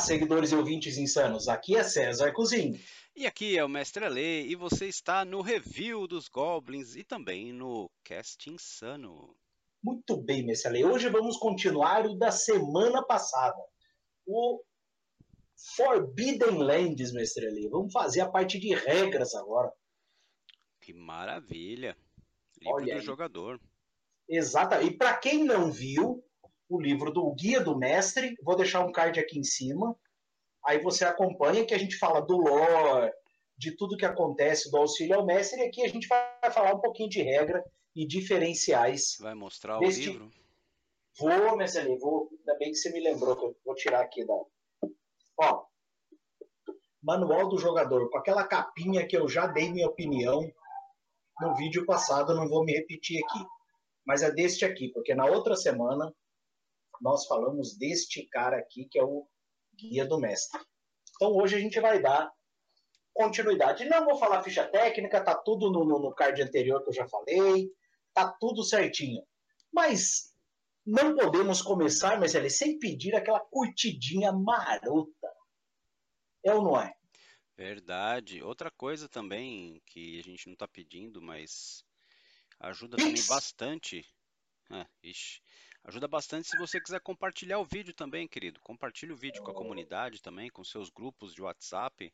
seguidores e ouvintes insanos. Aqui é César Cozinho. E aqui é o Mestre Ale e você está no Review dos Goblins e também no Cast Insano. Muito bem, Mestre Ale. Hoje vamos continuar o da semana passada. O Forbidden Lands, Mestre Ale. Vamos fazer a parte de regras agora. Que maravilha. Livro Olha do aí. jogador. Exato. E para quem não viu, o livro do Guia do Mestre, vou deixar um card aqui em cima. Aí você acompanha que a gente fala do lore, de tudo que acontece do auxílio ao mestre, e aqui a gente vai falar um pouquinho de regra e diferenciais. Vai mostrar deste... o livro? Vou, mestre, vou. Ainda bem que você me lembrou, que eu vou tirar aqui da. Ó. Manual do jogador, com aquela capinha que eu já dei minha opinião no vídeo passado, não vou me repetir aqui. Mas é deste aqui, porque na outra semana nós falamos deste cara aqui, que é o guia do mestre. Então hoje a gente vai dar continuidade. Não vou falar ficha técnica, tá tudo no, no, card anterior que eu já falei, tá tudo certinho. Mas não podemos começar, mas ele sem pedir aquela curtidinha marota. É ou não é? Verdade. Outra coisa também que a gente não está pedindo, mas ajuda também bastante. Ah, ixi. Ajuda bastante se você quiser compartilhar o vídeo também, querido. Compartilhe o vídeo com a comunidade também, com seus grupos de WhatsApp.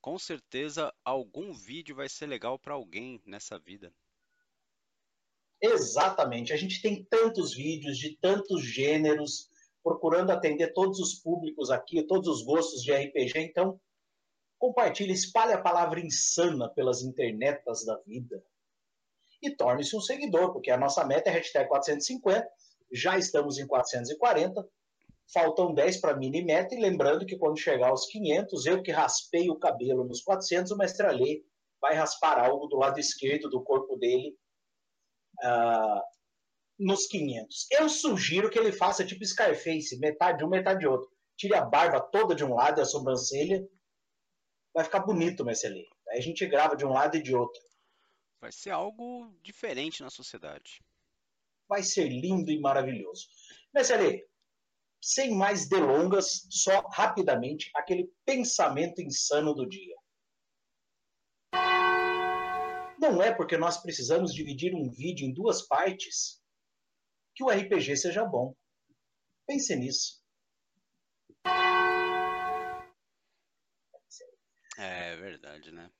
Com certeza algum vídeo vai ser legal para alguém nessa vida. Exatamente. A gente tem tantos vídeos de tantos gêneros, procurando atender todos os públicos aqui, todos os gostos de RPG. Então, compartilhe, espalhe a palavra insana pelas internetas da vida. E torne-se um seguidor, porque a nossa meta é hashtag 450 já estamos em 440, faltam 10 para a mini meta, e lembrando que quando chegar aos 500, eu que raspei o cabelo nos 400, o mestre Alê vai raspar algo do lado esquerdo do corpo dele uh, nos 500. Eu sugiro que ele faça tipo Scarface, metade de um, metade de outro. Tire a barba toda de um lado e a sobrancelha. Vai ficar bonito, mestre Alê. Aí a gente grava de um lado e de outro. Vai ser algo diferente na sociedade vai ser lindo e maravilhoso. Mestre sem mais delongas, só rapidamente aquele pensamento insano do dia. Não é porque nós precisamos dividir um vídeo em duas partes que o RPG seja bom. Pense nisso. É verdade, né?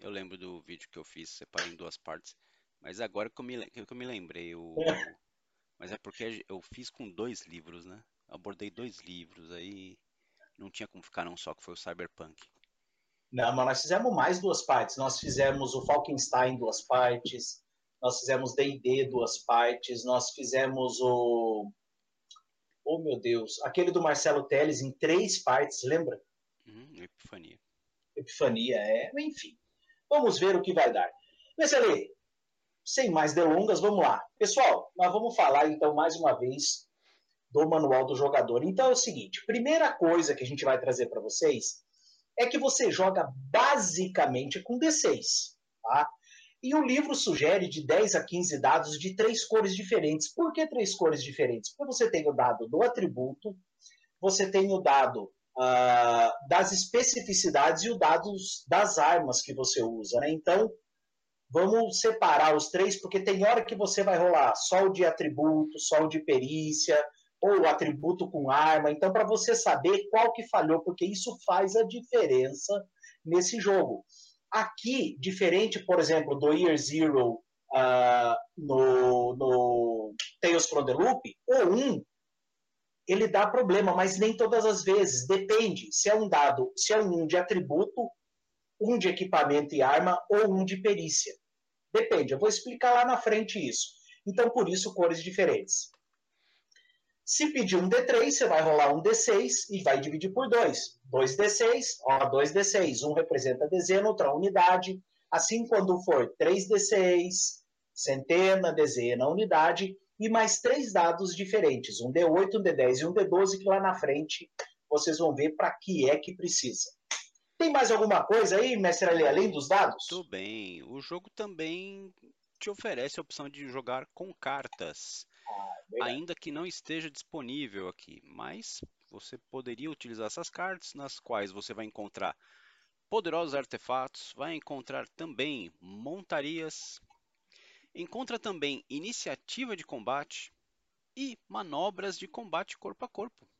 Eu lembro do vídeo que eu fiz, separei em duas partes. Mas agora que eu me, que eu me lembrei, o... mas é porque eu fiz com dois livros, né? Abordei dois livros, aí não tinha como ficar não só, que foi o Cyberpunk. Não, mas nós fizemos mais duas partes. Nós fizemos o Falkenstein duas partes, nós fizemos D&D duas partes, nós fizemos o... Oh, meu Deus, aquele do Marcelo Teles em três partes, lembra? Uhum, Epifania. Epifania, é, enfim. Vamos ver o que vai dar. Mas, Ali, sem mais delongas, vamos lá. Pessoal, nós vamos falar então mais uma vez do manual do jogador. Então é o seguinte: primeira coisa que a gente vai trazer para vocês é que você joga basicamente com D6, tá? E o livro sugere de 10 a 15 dados de três cores diferentes. Por que três cores diferentes? Porque você tem o dado do atributo, você tem o dado uh, das especificidades e o dado das armas que você usa. Né? Então, Vamos separar os três, porque tem hora que você vai rolar só o de atributo, só o de perícia, ou atributo com arma. Então, para você saber qual que falhou, porque isso faz a diferença nesse jogo. Aqui, diferente, por exemplo, do Year Zero uh, no, no Tales from the Loop, o 1 ele dá problema, mas nem todas as vezes. Depende se é um dado, se é um de atributo, um de equipamento e arma ou um de perícia. Depende, eu vou explicar lá na frente isso. Então, por isso, cores diferentes. Se pedir um D3, você vai rolar um D6 e vai dividir por 2. 2D6, ó, 2D6. Um representa dezena, outra unidade. Assim, quando for 3D6, centena, dezena, unidade, e mais três dados diferentes, um D8, um D10 e um D12, que lá na frente vocês vão ver para que é que precisa. Tem mais alguma coisa aí, mestre Ali, além dos dados? Tudo bem. O jogo também te oferece a opção de jogar com cartas. Ah, ainda que não esteja disponível aqui, mas você poderia utilizar essas cartas, nas quais você vai encontrar poderosos artefatos, vai encontrar também montarias, encontra também iniciativa de combate e manobras de combate corpo a corpo.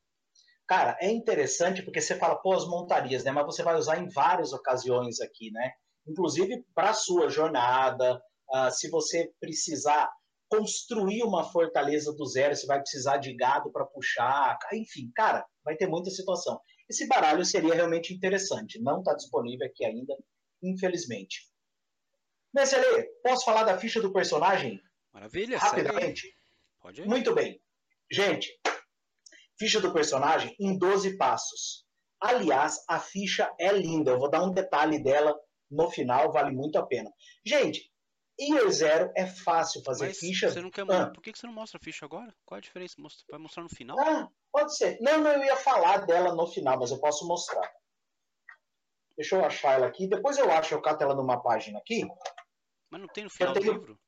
Cara, é interessante porque você fala, pô, as montarias, né? Mas você vai usar em várias ocasiões aqui, né? Inclusive para a sua jornada, uh, se você precisar construir uma fortaleza do zero, você vai precisar de gado para puxar, enfim, cara, vai ter muita situação. Esse baralho seria realmente interessante. Não está disponível aqui ainda, infelizmente. Messelê, posso falar da ficha do personagem? Maravilha, Rapidamente? Pode ir. Muito bem. Gente, ficha do personagem em 12 passos. Aliás, a ficha é linda. Eu vou dar um detalhe dela no final, vale muito a pena. Gente, Year Zero é fácil fazer Mas ficha. Você não quer... ah. Por que você não mostra a ficha agora? Qual a diferença? Vai mostrar no final? Ah, pode ser. Não, não, eu ia falar dela no final, mas eu posso mostrar. Deixa eu achar ela aqui. Depois eu acho, eu cato ela numa página aqui. Mas não tem no final tenho... do livro?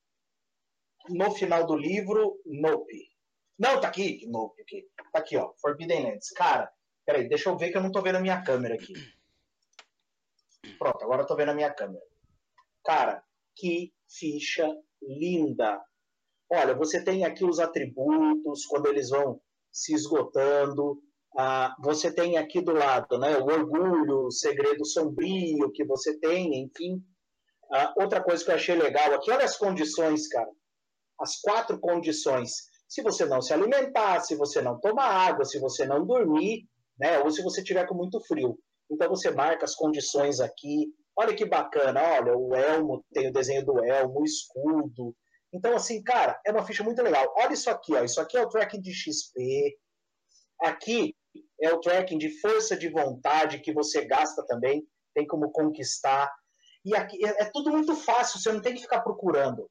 No final do livro, Nope. Não, tá aqui. Nope, aqui. Tá aqui, ó. Forbidden Lands. Cara, peraí, deixa eu ver que eu não tô vendo a minha câmera aqui. Pronto, agora eu tô vendo a minha câmera. Cara, que ficha linda. Olha, você tem aqui os atributos, quando eles vão se esgotando. Ah, você tem aqui do lado né, o orgulho, o segredo sombrio que você tem, enfim. Ah, outra coisa que eu achei legal aqui, olha as condições, cara. As quatro condições. Se você não se alimentar, se você não tomar água, se você não dormir, né, ou se você tiver com muito frio. Então você marca as condições aqui, Olha que bacana, olha, o elmo tem o desenho do elmo, o escudo. Então, assim, cara, é uma ficha muito legal. Olha isso aqui, ó. Isso aqui é o tracking de XP. Aqui é o tracking de força de vontade que você gasta também, tem como conquistar. E aqui é, é tudo muito fácil, você não tem que ficar procurando.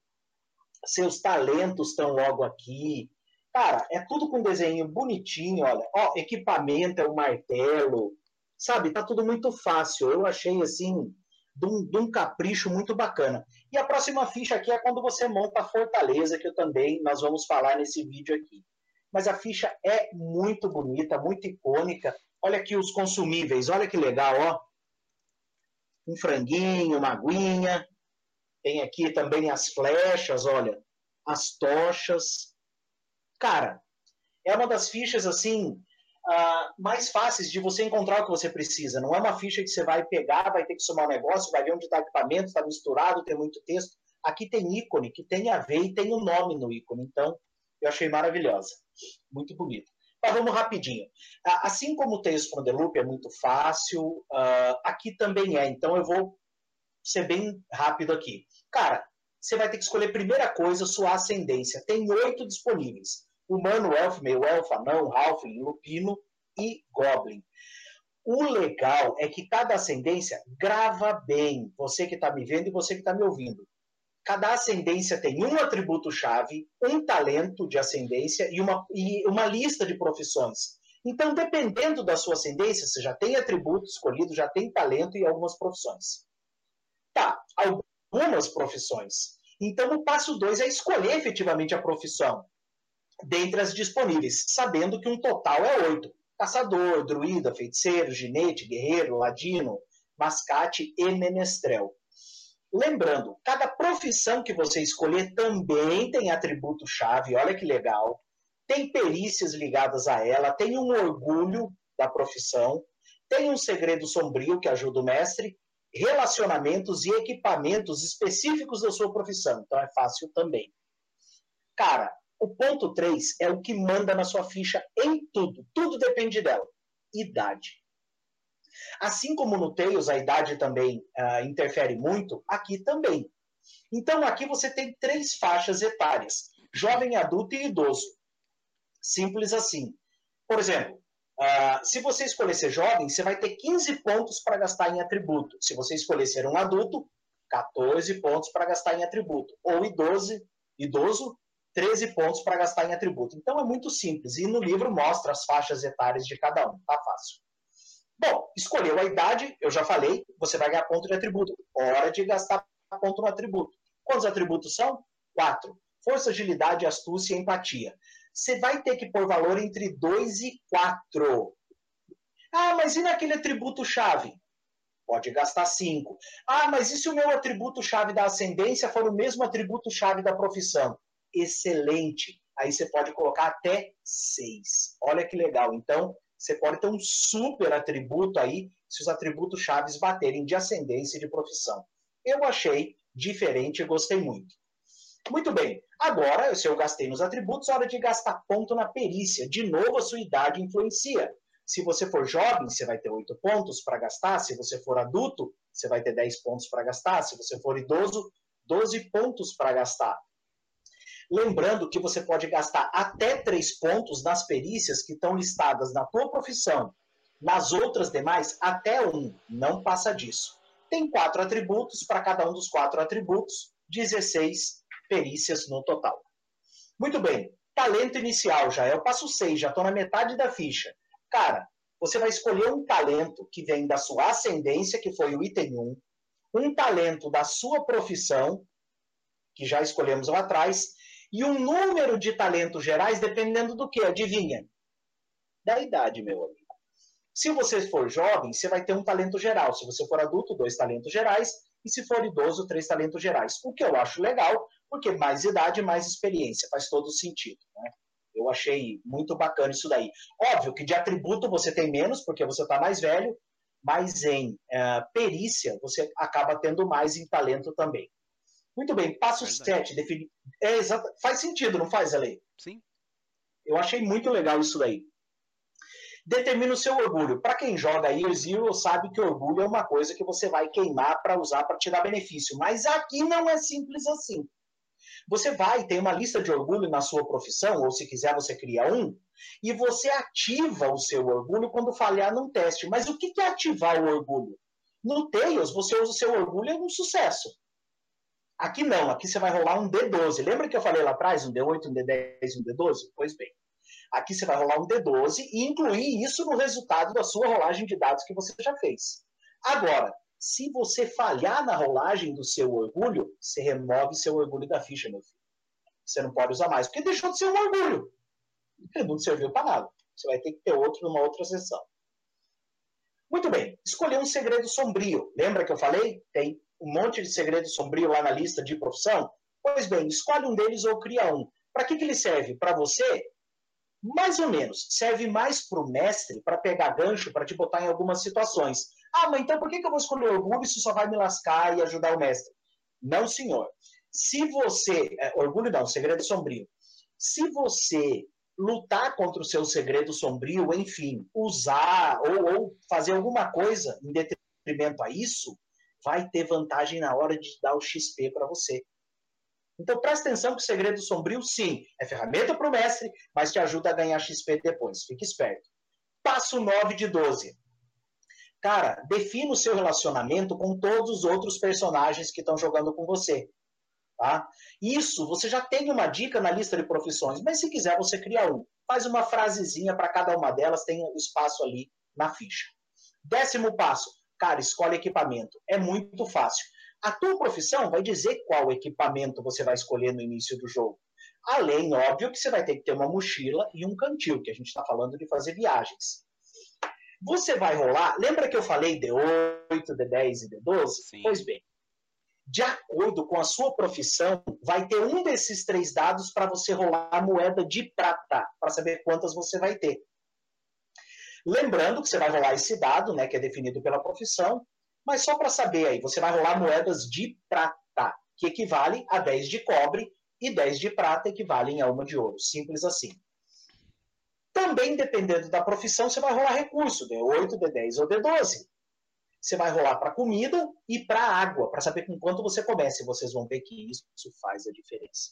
Seus talentos estão logo aqui. Cara, é tudo com desenho bonitinho, olha. Ó, equipamento é o martelo. Sabe, tá tudo muito fácil. Eu achei assim de um, de um, capricho muito bacana. E a próxima ficha aqui é quando você monta a fortaleza, que eu também nós vamos falar nesse vídeo aqui. Mas a ficha é muito bonita, muito icônica. Olha aqui os consumíveis, olha que legal, ó. Um franguinho, uma aguinha. Tem aqui também as flechas, olha, as tochas. Cara, é uma das fichas assim uh, mais fáceis de você encontrar o que você precisa. Não é uma ficha que você vai pegar, vai ter que somar um negócio, vai ver onde está equipamento, está misturado, tem muito texto. Aqui tem ícone que tem a ver e tem o um nome no ícone. Então, eu achei maravilhosa. Muito bonita. Mas vamos rapidinho. Assim como o Tales from Loop é muito fácil, uh, aqui também é. Então eu vou ser bem rápido aqui. Cara, você vai ter que escolher primeira coisa sua ascendência. Tem oito disponíveis humano, elfo, meio elfo, anão, halfling, lupino e goblin. O legal é que cada ascendência grava bem. Você que está me vendo e você que está me ouvindo. Cada ascendência tem um atributo-chave, um talento de ascendência e uma, e uma lista de profissões. Então, dependendo da sua ascendência, você já tem atributo escolhido, já tem talento e algumas profissões. Tá, algumas profissões. Então, o passo 2 é escolher efetivamente a profissão dentre as disponíveis, sabendo que um total é oito: caçador, druida, feiticeiro, ginete, guerreiro, ladino, mascate e menestrel. Lembrando, cada profissão que você escolher também tem atributo-chave, olha que legal. Tem perícias ligadas a ela, tem um orgulho da profissão, tem um segredo sombrio que ajuda o mestre, relacionamentos e equipamentos específicos da sua profissão. Então é fácil também. Cara, o ponto 3 é o que manda na sua ficha em tudo. Tudo depende dela. Idade. Assim como no Tails a idade também uh, interfere muito, aqui também. Então aqui você tem três faixas etárias: jovem, adulto e idoso. Simples assim. Por exemplo, uh, se você escolher ser jovem, você vai ter 15 pontos para gastar em atributo. Se você escolher ser um adulto, 14 pontos para gastar em atributo. Ou idoso, idoso 13 pontos para gastar em atributo. Então é muito simples. E no livro mostra as faixas etárias de cada um. Tá fácil. Bom, escolheu a idade, eu já falei, você vai ganhar ponto de atributo. Hora de gastar ponto no atributo. Quantos atributos são? Quatro. Força, agilidade, astúcia e empatia. Você vai ter que pôr valor entre 2 e 4. Ah, mas e naquele atributo-chave? Pode gastar 5. Ah, mas e se o meu atributo-chave da ascendência for o mesmo atributo-chave da profissão? Excelente. Aí você pode colocar até 6. Olha que legal. Então, você pode ter um super atributo aí, se os atributos chaves baterem de ascendência e de profissão. Eu achei diferente e gostei muito. Muito bem. Agora, se eu gastei nos atributos, hora de gastar ponto na perícia. De novo, a sua idade influencia. Se você for jovem, você vai ter 8 pontos para gastar. Se você for adulto, você vai ter 10 pontos para gastar. Se você for idoso, 12 pontos para gastar. Lembrando que você pode gastar até 3 pontos nas perícias que estão listadas na tua profissão. Nas outras demais, até 1. Não passa disso. Tem quatro atributos, para cada um dos quatro atributos, 16 perícias no total. Muito bem. Talento inicial já é o passo 6, já estou na metade da ficha. Cara, você vai escolher um talento que vem da sua ascendência, que foi o item 1, um talento da sua profissão, que já escolhemos lá atrás, e um número de talentos gerais dependendo do que? Adivinha? Da idade, meu amigo. Se você for jovem, você vai ter um talento geral. Se você for adulto, dois talentos gerais. E se for idoso, três talentos gerais. O que eu acho legal, porque mais idade, mais experiência. Faz todo sentido. Né? Eu achei muito bacana isso daí. Óbvio que de atributo você tem menos, porque você está mais velho, mas em uh, perícia você acaba tendo mais em talento também. Muito bem, passo 7, definir. É exato... Faz sentido, não faz, Ale? Sim. Eu achei muito legal isso daí. Determina o seu orgulho. Para quem joga Year Zero, sabe que orgulho é uma coisa que você vai queimar para usar para te dar benefício. Mas aqui não é simples assim. Você vai, tem uma lista de orgulho na sua profissão, ou se quiser você cria um, e você ativa o seu orgulho quando falhar num teste. Mas o que é ativar o orgulho? No Tails, você usa o seu orgulho é um sucesso. Aqui não, aqui você vai rolar um D12. Lembra que eu falei lá atrás, um D8, um D10, um D12? Pois bem. Aqui você vai rolar um D12 e incluir isso no resultado da sua rolagem de dados que você já fez. Agora, se você falhar na rolagem do seu orgulho, você remove seu orgulho da ficha, meu filho. Você não pode usar mais, porque deixou de ser um orgulho. Ele não serviu para nada. Você vai ter que ter outro numa outra sessão. Muito bem, escolher um segredo sombrio. Lembra que eu falei? Tem um monte de segredo sombrio lá na lista de profissão? Pois bem, escolhe um deles ou cria um. Para que, que ele serve? Para você? Mais ou menos. Serve mais para o mestre, para pegar gancho, para te botar em algumas situações. Ah, mas então por que, que eu vou escolher orgulho se só vai me lascar e ajudar o mestre? Não, senhor. Se você. É, orgulho não, segredo sombrio. Se você lutar contra o seu segredo sombrio, enfim, usar ou, ou fazer alguma coisa em detrimento a isso, vai ter vantagem na hora de dar o XP para você. Então presta atenção que o segredo sombrio, sim, é ferramenta para o mestre, mas te ajuda a ganhar XP depois. Fique esperto. Passo 9 de 12. Cara, defina o seu relacionamento com todos os outros personagens que estão jogando com você. Tá? Isso, você já tem uma dica na lista de profissões, mas se quiser você cria um. Faz uma frasezinha para cada uma delas, tem um espaço ali na ficha. Décimo passo, Cara, escolhe equipamento. É muito fácil. A tua profissão vai dizer qual equipamento você vai escolher no início do jogo. Além, óbvio, que você vai ter que ter uma mochila e um cantil, que a gente está falando de fazer viagens. Você vai rolar. Lembra que eu falei D8, D10 e D12? Sim. Pois bem. De acordo com a sua profissão, vai ter um desses três dados para você rolar a moeda de prata, para saber quantas você vai ter. Lembrando que você vai rolar esse dado, né, que é definido pela profissão, mas só para saber aí, você vai rolar moedas de prata, que equivale a 10 de cobre, e 10 de prata equivalem a uma de ouro. Simples assim. Também, dependendo da profissão, você vai rolar recurso, D8, D10 ou D12. Você vai rolar para comida e para água, para saber com quanto você começa. E vocês vão ver que isso faz a diferença.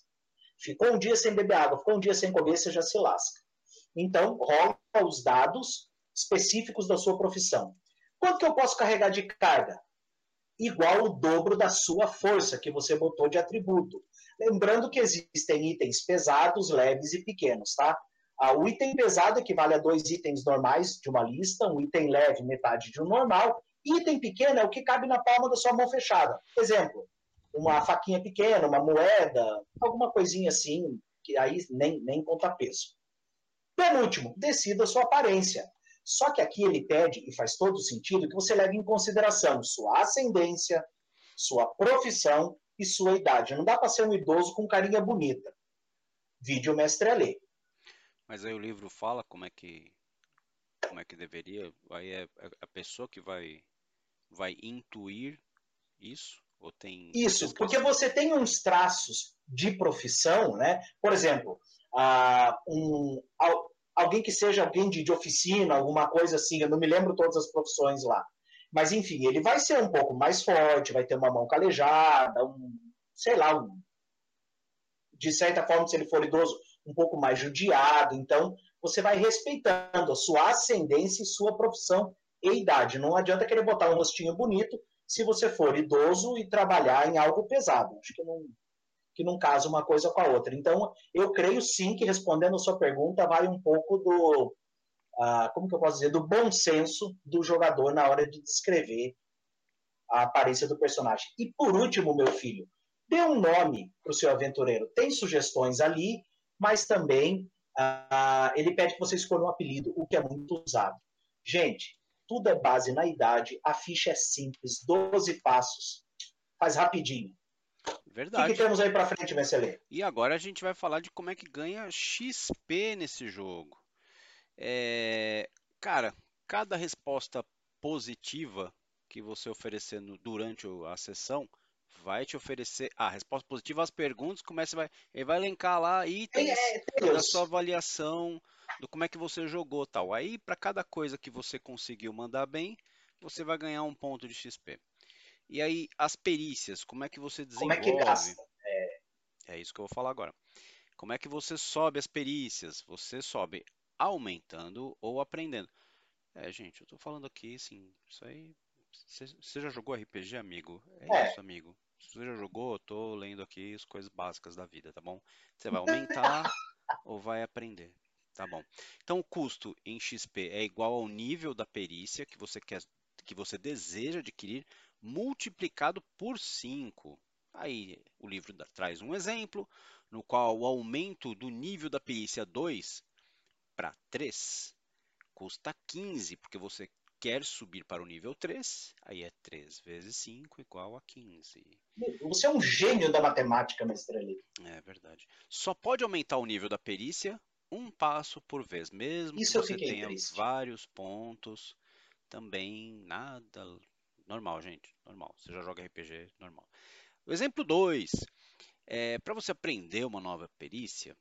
Ficou um dia sem beber água, ficou um dia sem comer, você já se lasca. Então, rola os dados específicos da sua profissão. Quanto que eu posso carregar de carga? Igual o dobro da sua força que você botou de atributo. Lembrando que existem itens pesados, leves e pequenos, tá? O item pesado equivale a dois itens normais de uma lista, um item leve, metade de um normal. Item pequeno é o que cabe na palma da sua mão fechada. Exemplo, uma faquinha pequena, uma moeda, alguma coisinha assim, que aí nem, nem conta peso. Penúltimo, decida sua aparência. Só que aqui ele pede, e faz todo sentido, que você leve em consideração sua ascendência, sua profissão e sua idade. Não dá para ser um idoso com carinha bonita. Vídeo mestre Alê. Mas aí o livro fala como é que como é que deveria. Aí é, é a pessoa que vai vai intuir isso ou tem isso porque você tem uns traços de profissão, né? Por exemplo, uh, um, alguém que seja alguém de, oficina, alguma coisa assim. Eu não me lembro todas as profissões lá. Mas, enfim, ele vai ser um pouco mais forte, vai ter uma mão calejada, um, sei lá, um, de certa forma, se ele for idoso, um pouco mais judiado. Então, você vai respeitando a sua ascendência e sua profissão e idade. Não adianta querer botar um rostinho bonito se você for idoso e trabalhar em algo pesado. Acho que não, que não casa uma coisa com a outra. Então, eu creio sim que respondendo a sua pergunta, vai um pouco do, como que eu posso dizer, do bom senso do jogador na hora de descrever a aparência do personagem. E por último, meu filho, dê um nome para o seu aventureiro. Tem sugestões ali, mas também ele pede que você escolha um apelido, o que é muito usado. Gente, tudo é base na idade, a ficha é simples, 12 passos, faz rapidinho. Verdade. O que, que temos aí para frente, Messelê? E agora a gente vai falar de como é que ganha XP nesse jogo. É... Cara, cada resposta positiva que você oferecer no, durante a sessão vai te oferecer a ah, resposta positiva às perguntas, começa vai ele vai elencar lá itens é, é, da sua avaliação do como é que você jogou, tal. Aí para cada coisa que você conseguiu mandar bem, você vai ganhar um ponto de XP. E aí, as perícias, como é que você desenvolve? Como é que gasta? É... é isso que eu vou falar agora. Como é que você sobe as perícias? Você sobe aumentando ou aprendendo. É, gente, eu tô falando aqui, assim, isso aí. Você já jogou RPG, amigo? É, é, isso, amigo. Se você já jogou, eu tô lendo aqui as coisas básicas da vida, tá bom? Você vai aumentar ou vai aprender, tá bom? Então, o custo em XP é igual ao nível da perícia que você quer, que você deseja adquirir multiplicado por 5. Aí o livro traz um exemplo no qual o aumento do nível da perícia 2 para 3 custa 15, porque você quer subir para o nível 3, aí é 3 vezes 5 igual a 15. Você é um gênio da matemática, mestre ali. É verdade. Só pode aumentar o nível da perícia um passo por vez, mesmo Isso que você tenha triste. vários pontos, também nada Normal, gente. Normal. Você já joga RPG, normal. O exemplo 2. É, Para você aprender uma nova perícia,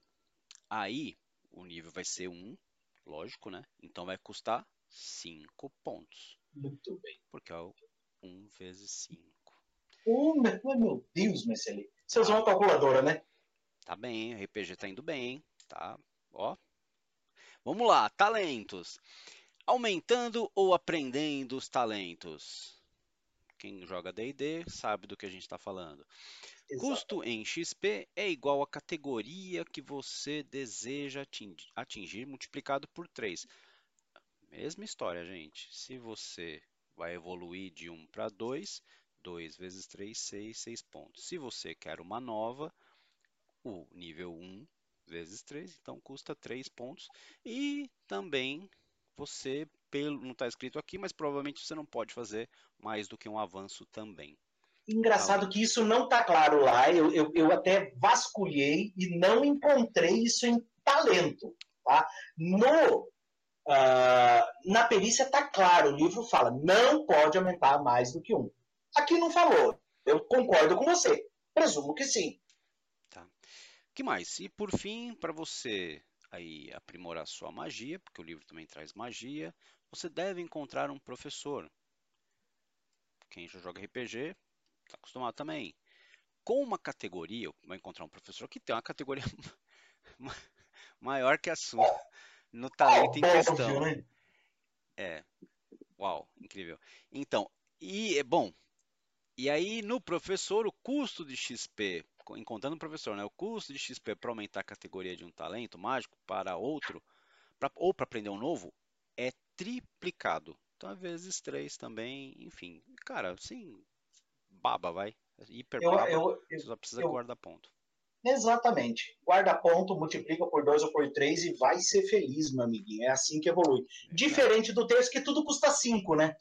aí o nível vai ser 1, um, lógico, né? Então vai custar 5 pontos. Muito bem. Porque é o 1 um vezes 5. Oh, meu Deus, Marcelo. Você usou uma calculadora, né? Tá bem, o RPG tá indo bem, tá? Ó. Vamos lá, talentos. Aumentando ou aprendendo os talentos? Quem joga D&D sabe do que a gente está falando. Exato. Custo em XP é igual à categoria que você deseja atingir multiplicado por 3. Mesma história, gente. Se você vai evoluir de 1 para 2, 2 vezes 3, 6, 6 pontos. Se você quer uma nova, o nível 1 vezes 3, então custa 3 pontos. E também você, pelo, não está escrito aqui, mas provavelmente você não pode fazer mais do que um avanço também. Engraçado que isso não está claro lá. Eu, eu, eu, até vasculhei e não encontrei isso em talento. Tá? No, uh, na perícia está claro, o livro fala, não pode aumentar mais do que um. Aqui não falou. Eu concordo com você. Presumo que sim. Tá. que mais? E por fim, para você aí aprimorar sua magia, porque o livro também traz magia, você deve encontrar um professor. Quem já joga RPG está acostumado também. Com uma categoria, vai encontrar um professor que tem uma categoria maior que a sua no talento em questão. É. Uau, incrível. Então, e é bom. E aí no professor o custo de XP encontrando o professor, né? O custo de XP para aumentar a categoria de um talento mágico para outro, pra, ou para aprender um novo, triplicado. Então, vezes, três também, enfim. Cara, assim, baba, vai. Hiper baba, eu, eu, você só precisa guardar ponto. Exatamente. Guarda ponto, multiplica por dois ou por três e vai ser feliz, meu amiguinho. É assim que evolui. Diferente do texto que tudo custa cinco, né?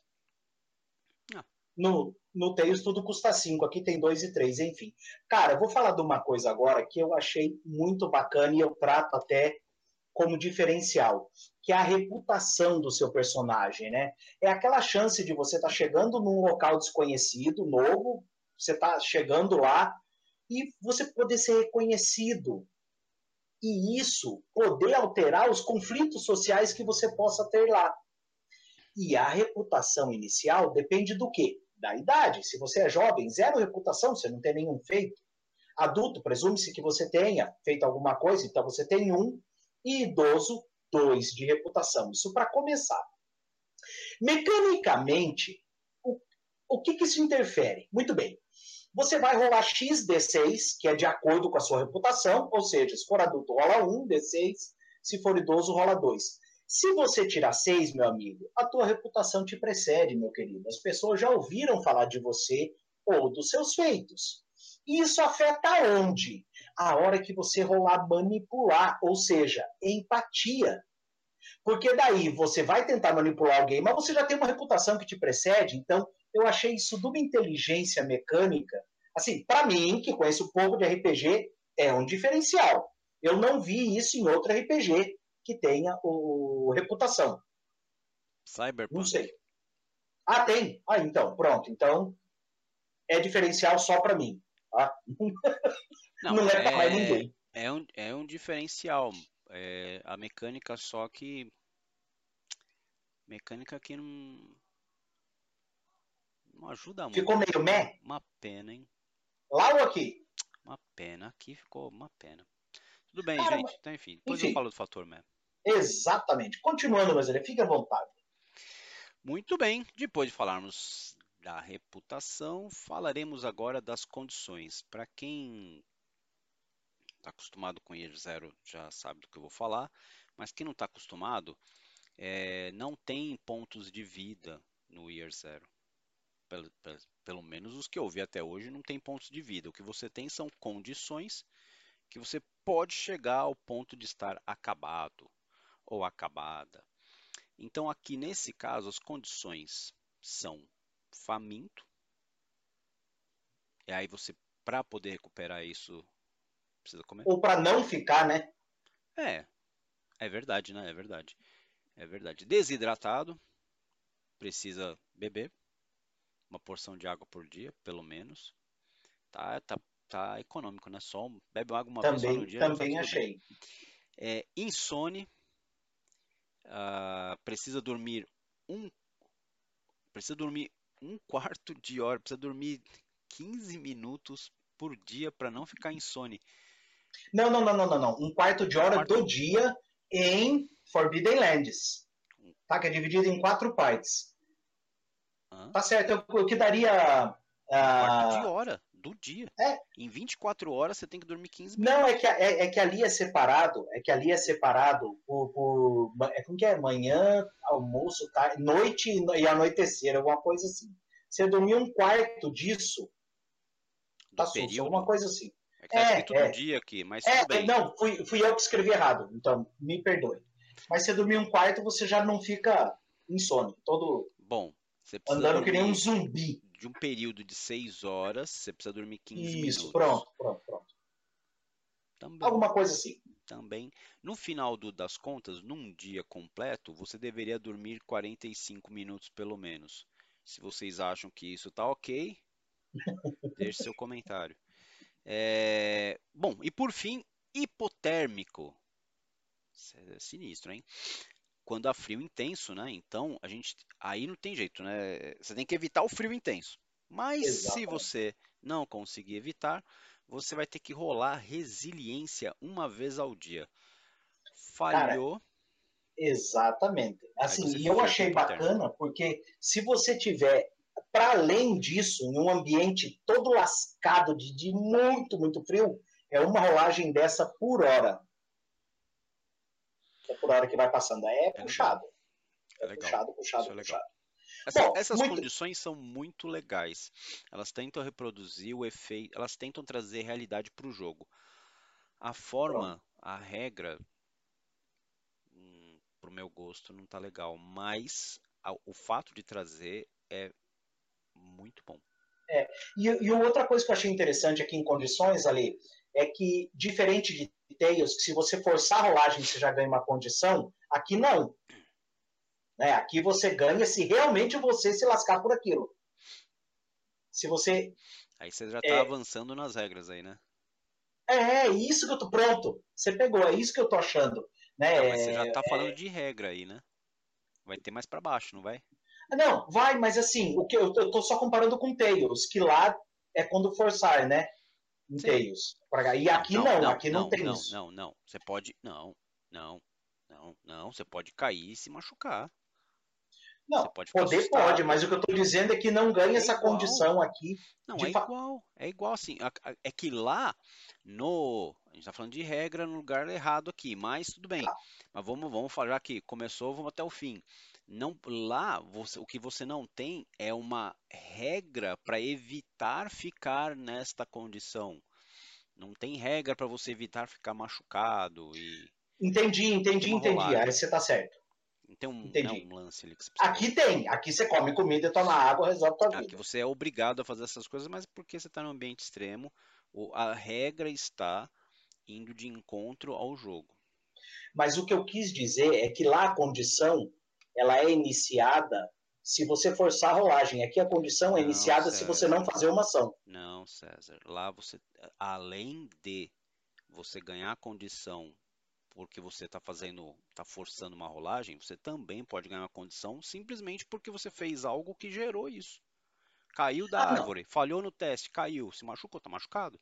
Ah. No, no Tails tudo custa cinco. Aqui tem dois e três, enfim. Cara, eu vou falar de uma coisa agora que eu achei muito bacana e eu trato até como diferencial, que é a reputação do seu personagem, né? É aquela chance de você estar tá chegando num local desconhecido, novo, você está chegando lá e você poder ser reconhecido. E isso poder alterar os conflitos sociais que você possa ter lá. E a reputação inicial depende do quê? Da idade. Se você é jovem, zero reputação, você não tem nenhum feito. Adulto, presume-se que você tenha feito alguma coisa, então você tem um. E idoso, dois de reputação. Isso para começar. Mecanicamente, o, o que, que isso interfere? Muito bem. Você vai rolar XD6, que é de acordo com a sua reputação, ou seja, se for adulto, rola 1 D6, se for idoso, rola 2. Se você tirar 6, meu amigo, a tua reputação te precede, meu querido. As pessoas já ouviram falar de você ou dos seus feitos. E isso afeta onde? A hora que você rolar manipular, ou seja, empatia. Porque daí você vai tentar manipular alguém, mas você já tem uma reputação que te precede, então eu achei isso de uma inteligência mecânica. Assim, para mim, que conheço um pouco de RPG, é um diferencial. Eu não vi isso em outro RPG que tenha o, reputação. Cyberpunk. Não sei. Ah, tem? Ah, então, pronto. Então, é diferencial só para mim. Tá? Não, não é, é para mais ninguém. É um, é um diferencial. É, a mecânica só que. Mecânica que não não ajuda muito. Ficou meio meh? Uma pena, hein? Lá ou aqui? Uma pena. Aqui ficou uma pena. Tudo bem, Cara, gente. Então, enfim, depois enfim, eu falo do fator meh. Exatamente. Continuando, Brasileiro, fique à vontade. Muito bem. Depois de falarmos da reputação, falaremos agora das condições. Para quem está acostumado com Year Zero já sabe do que eu vou falar, mas quem não está acostumado, é, não tem pontos de vida no Year Zero pelo, pelo menos os que eu vi até hoje, não tem pontos de vida. O que você tem são condições que você pode chegar ao ponto de estar acabado ou acabada. Então, aqui nesse caso, as condições são faminto. E aí você, para poder recuperar isso, precisa comer. Ou para não ficar, né? É, é verdade, né? É verdade. É verdade. Desidratado, precisa beber uma porção de água por dia, pelo menos. Tá, tá, tá econômico, né? Só bebe água uma também, vez no dia. Também achei. É, insone, uh, precisa dormir um, precisa dormir um quarto de hora, precisa dormir 15 minutos por dia para não ficar insone. Não, não, não, não, não, não. Um quarto de hora um quarto... do dia em Forbidden Lands. Tá? Que é dividido em quatro partes. Tá certo, o que daria. Uh... de hora do dia. É. Em 24 horas você tem que dormir 15 minutos. Não, é que, é, é, que ali é separado, é que ali é separado por. por é, como que é? Manhã, almoço, tarde, noite e anoitecer, alguma coisa assim. Você dormir um quarto disso. Tá sujo, alguma coisa assim. É tá é, escrito é. dia aqui, mas é, tudo bem. Não, fui, fui eu que escrevi errado, então me perdoe. Mas você dormir um quarto, você já não fica insônia. Todo. Bom, Andando que nem um zumbi. De um período de 6 horas, você precisa dormir 15 Isso, minutos. Isso, pronto, pronto, pronto. Também, Alguma coisa assim. Também. No final do, das contas, num dia completo, você deveria dormir 45 minutos pelo menos. Se vocês acham que isso tá ok, deixe seu comentário. É... Bom, e por fim, hipotérmico. É sinistro, hein? quando há frio intenso, né? Então, a gente aí não tem jeito, né? Você tem que evitar o frio intenso. Mas Exatamente. se você não conseguir evitar, você vai ter que rolar resiliência uma vez ao dia. Falhou. Cara, exatamente. Assim, e eu achei bacana porque se você tiver para além disso, em um ambiente todo lascado de, de muito, muito frio, é uma rolagem dessa por hora é por hora que vai passando. É, é puxado. É, é puxado, puxado, é puxado. Essa, Bom, essas muito... condições são muito legais. Elas tentam reproduzir o efeito, elas tentam trazer realidade para o jogo. A forma, a regra, hum, pro meu gosto, não tá legal. Mas a- o fato de trazer é muito bom. É, e, e outra coisa que eu achei interessante aqui em condições, ali, é que, diferente de Tails, que se você forçar a rolagem você já ganha uma condição, aqui não. Né? Aqui você ganha se realmente você se lascar por aquilo. Se você. Aí você já tá É. avançando nas regras aí, né? É, é isso que eu tô. Pronto, você pegou, é isso que eu tô achando. Né? Não, mas você já É, tá falando de regra aí, né? Vai ter mais pra baixo, não vai? Não, vai, mas assim, o que eu, eu tô só comparando com Tails, que lá é quando forçar, né? Em Sim. Tails. Pra. E aqui não, aqui não, tem não, isso. Não, não, Você pode. Não, não, não, não. Você pode cair e se machucar. Não, Você pode poder assustado. pode, mas o que eu tô dizendo é que não ganha É essa igual. condição aqui. Não, é fa- igual. É igual assim. É que lá no. A gente tá falando de regra no lugar errado aqui, mas tudo bem. Tá. Mas vamos, vamos falar aqui. Começou, vamos até o fim. Não, lá, você- o que você não tem é uma regra para evitar ficar nesta condição. Não tem regra para você evitar ficar machucado e Entendi, entendi, entendi. Aí você tá certo. tem um, Entendi. um lance ali que você precisa. Aqui tem. Aqui você come comida toma água, resolve tua Aqui vida. você é obrigado a fazer essas coisas, mas porque você está no ambiente extremo, a regra está indo de encontro ao jogo. Mas o que eu quis dizer é que lá a condição ela é iniciada se você forçar a rolagem. Aqui a condição é Não, iniciada se você não César. fazer uma ação. Não, César. Lá você, além de você ganhar a condição porque você está fazendo, está forçando uma rolagem, você também pode ganhar uma condição simplesmente porque você fez algo que gerou isso. Caiu da Ah, não. árvore, falhou no teste, caiu, se machucou, tá machucado?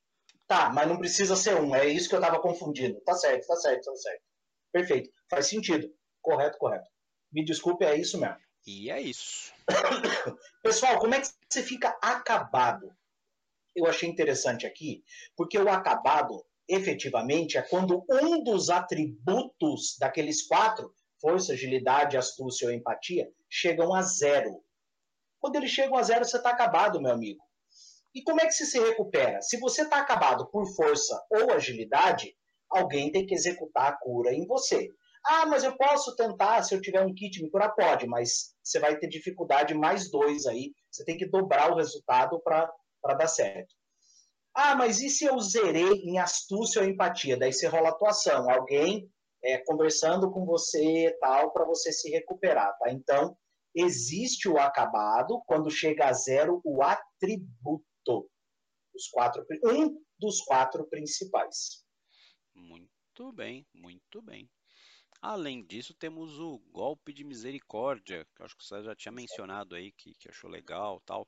Tá, mas não precisa ser um. É isso que eu tava confundindo. Tá certo, tá certo, tá certo. Perfeito. Faz sentido. Correto, correto. Me desculpe, é isso mesmo. E é isso. Pessoal, como é que você fica acabado? Eu achei interessante aqui, porque o acabado, efetivamente, é quando um dos atributos daqueles quatro, força, agilidade, astúcia ou empatia, chegam a zero. Quando eles chegam a zero, você está acabado, meu amigo. E como é que você se recupera? Se você está acabado por força ou agilidade, alguém tem que executar a cura em você. Ah, mas eu posso tentar, se eu tiver um kit me curar, pode, mas você vai ter dificuldade mais dois aí. Você tem que dobrar o resultado para dar certo. Ah, mas e se eu zerei em astúcia ou empatia? Daí você rola atuação. Alguém é, conversando com você tal, para você se recuperar, tá? Então, existe o acabado quando chega a zero o atributo. Os quatro, um dos quatro principais. Muito bem, muito bem. Além disso, temos o golpe de misericórdia, que eu acho que você já tinha mencionado aí, que, que achou legal tal.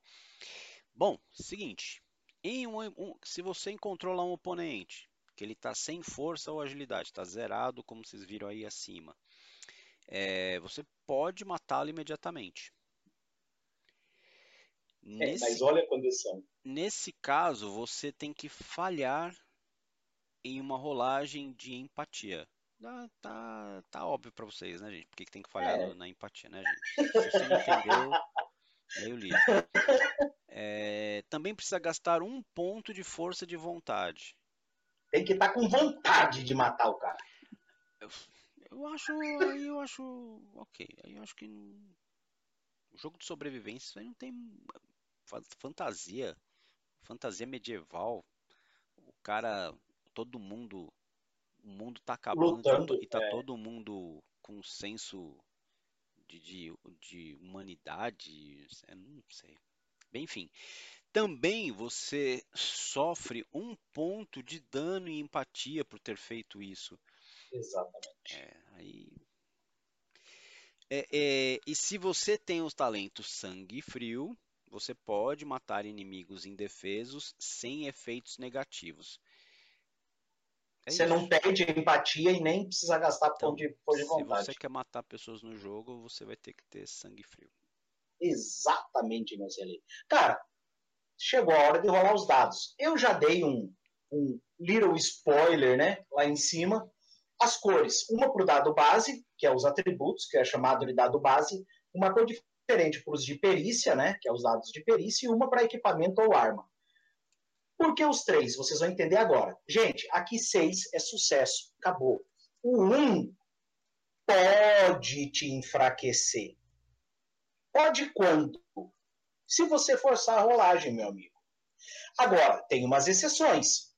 Bom, seguinte, um, um- se você encontrou lá um oponente, que ele está sem força ou agilidade, está zerado, como vocês viram aí acima, é, você pode matá-lo imediatamente. É, Nesse mas olha a condição. Nesse caso, você tem que falhar em uma rolagem de empatia. Ah, tá, tá óbvio pra vocês, né, gente? Por que, que tem que falhar É. no- na empatia, né, gente? Se você não entendeu, leia o livro. É, também precisa gastar um ponto de força de vontade. Tem que estar com vontade de matar o cara. Eu acho, aí eu acho, ok. Aí eu acho que não- jogo de sobrevivência isso aí não tem fa- fantasia, fantasia medieval. O cara, todo mundo, o mundo tá acabando Lutando, e tá é. todo mundo com um senso de, de, de humanidade, eu não sei. Bem, enfim. Também você sofre um ponto de dano e empatia por ter feito isso. Exatamente. É, aí. É, é, e se você tem os talentos sangue frio, você pode matar inimigos indefesos sem efeitos negativos. É você não isso. perde empatia e nem precisa gastar Então, ponto de, ponto de Se vontade. você quer matar pessoas no jogo, você vai ter que ter sangue frio. Exatamente, meu Zeli. Cara, chegou a hora de rolar os dados. Eu já dei um, um little spoiler, né? Lá em cima. As cores. Uma para o dado base, que é os atributos, que é chamado de dado base. Uma cor diferente para os de perícia, né? Que é os dados de perícia. E uma para equipamento ou arma. Por que os três? Vocês vão entender agora. Gente, aqui seis é sucesso. Acabou. O um pode te enfraquecer. Pode quando? Se você forçar a rolagem, meu amigo. Agora, tem umas exceções.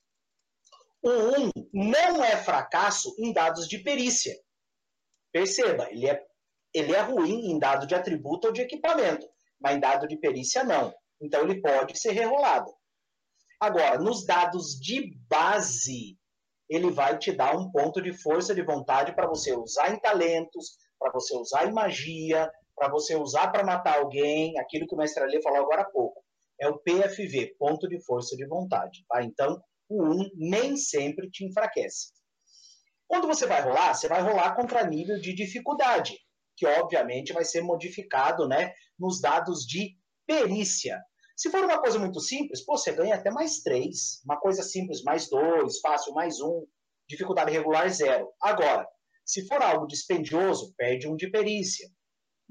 O 1 não é fracasso em dados de perícia. Perceba, ele é, ele é ruim em dado de atributo ou de equipamento, mas em dado de perícia não. Então ele pode ser rerolado. Agora, nos dados de base, ele vai te dar um ponto de força de vontade para você usar em talentos, para você usar em magia, para você usar para matar alguém, aquilo que o mestre Alê falou agora há pouco. É o PFV, ponto de força de vontade. Tá? Então, o 1 nem sempre te enfraquece. Quando você vai rolar, você vai rolar contra nível de dificuldade, que obviamente vai ser modificado né, nos dados de perícia. Se for uma coisa muito simples, pô, você ganha até mais 3. Uma coisa simples, mais 2, fácil, mais 1. Dificuldade regular, zero. Agora, se for algo dispendioso, perde um de perícia.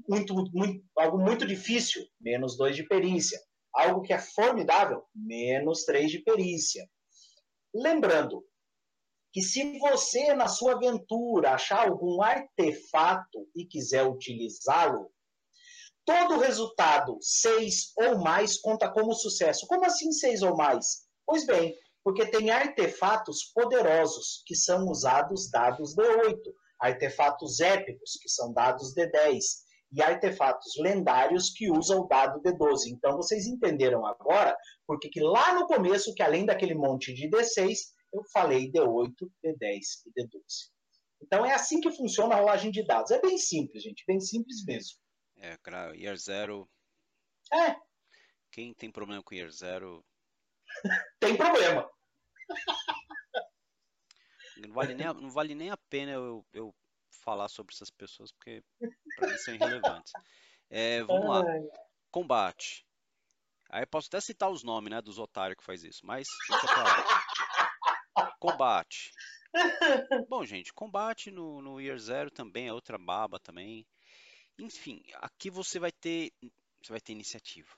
Muito, muito, algo muito difícil, menos 2 de perícia. Algo que é formidável, menos 3 de perícia. Lembrando que se você, na sua aventura, achar algum artefato e quiser utilizá-lo, todo resultado 6 ou mais conta como sucesso. Como assim 6 ou mais? Pois bem, porque tem artefatos poderosos, que são usados dados D8, artefatos épicos, que são dados D10, e artefatos lendários que usam o dado D12. Então vocês entenderam agora porque que lá no começo, que além daquele monte de D6, eu falei D8, D10 e D12. Então é assim que funciona a rolagem de dados. É bem simples, gente, bem simples mesmo. É, Year Zero. É. Quem tem problema com Year Zero. tem problema. Não vale nem a, não vale nem a pena eu, eu falar sobre essas pessoas, porque para mim são irrelevantes. É, vamos lá. Combate. Aí posso até citar os nomes, né, dos otários que faz isso, mas deixa pra lá. Combate. Bom, gente, combate no, no Year Zero também é outra baba também. Enfim, aqui você vai ter você vai ter iniciativa.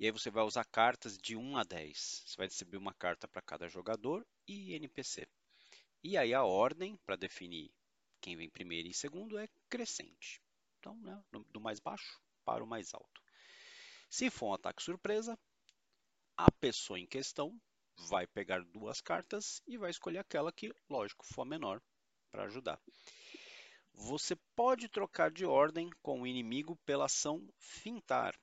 E aí você vai usar cartas de 1 a 10. Você vai receber uma carta para cada jogador e NPC. E aí a ordem para definir quem vem primeiro e segundo é crescente. Então, né, do mais baixo para o mais alto. Se for um ataque surpresa, a pessoa em questão vai pegar duas cartas e vai escolher aquela que, lógico, for menor para ajudar. Você pode trocar de ordem com o inimigo pela ação fintar.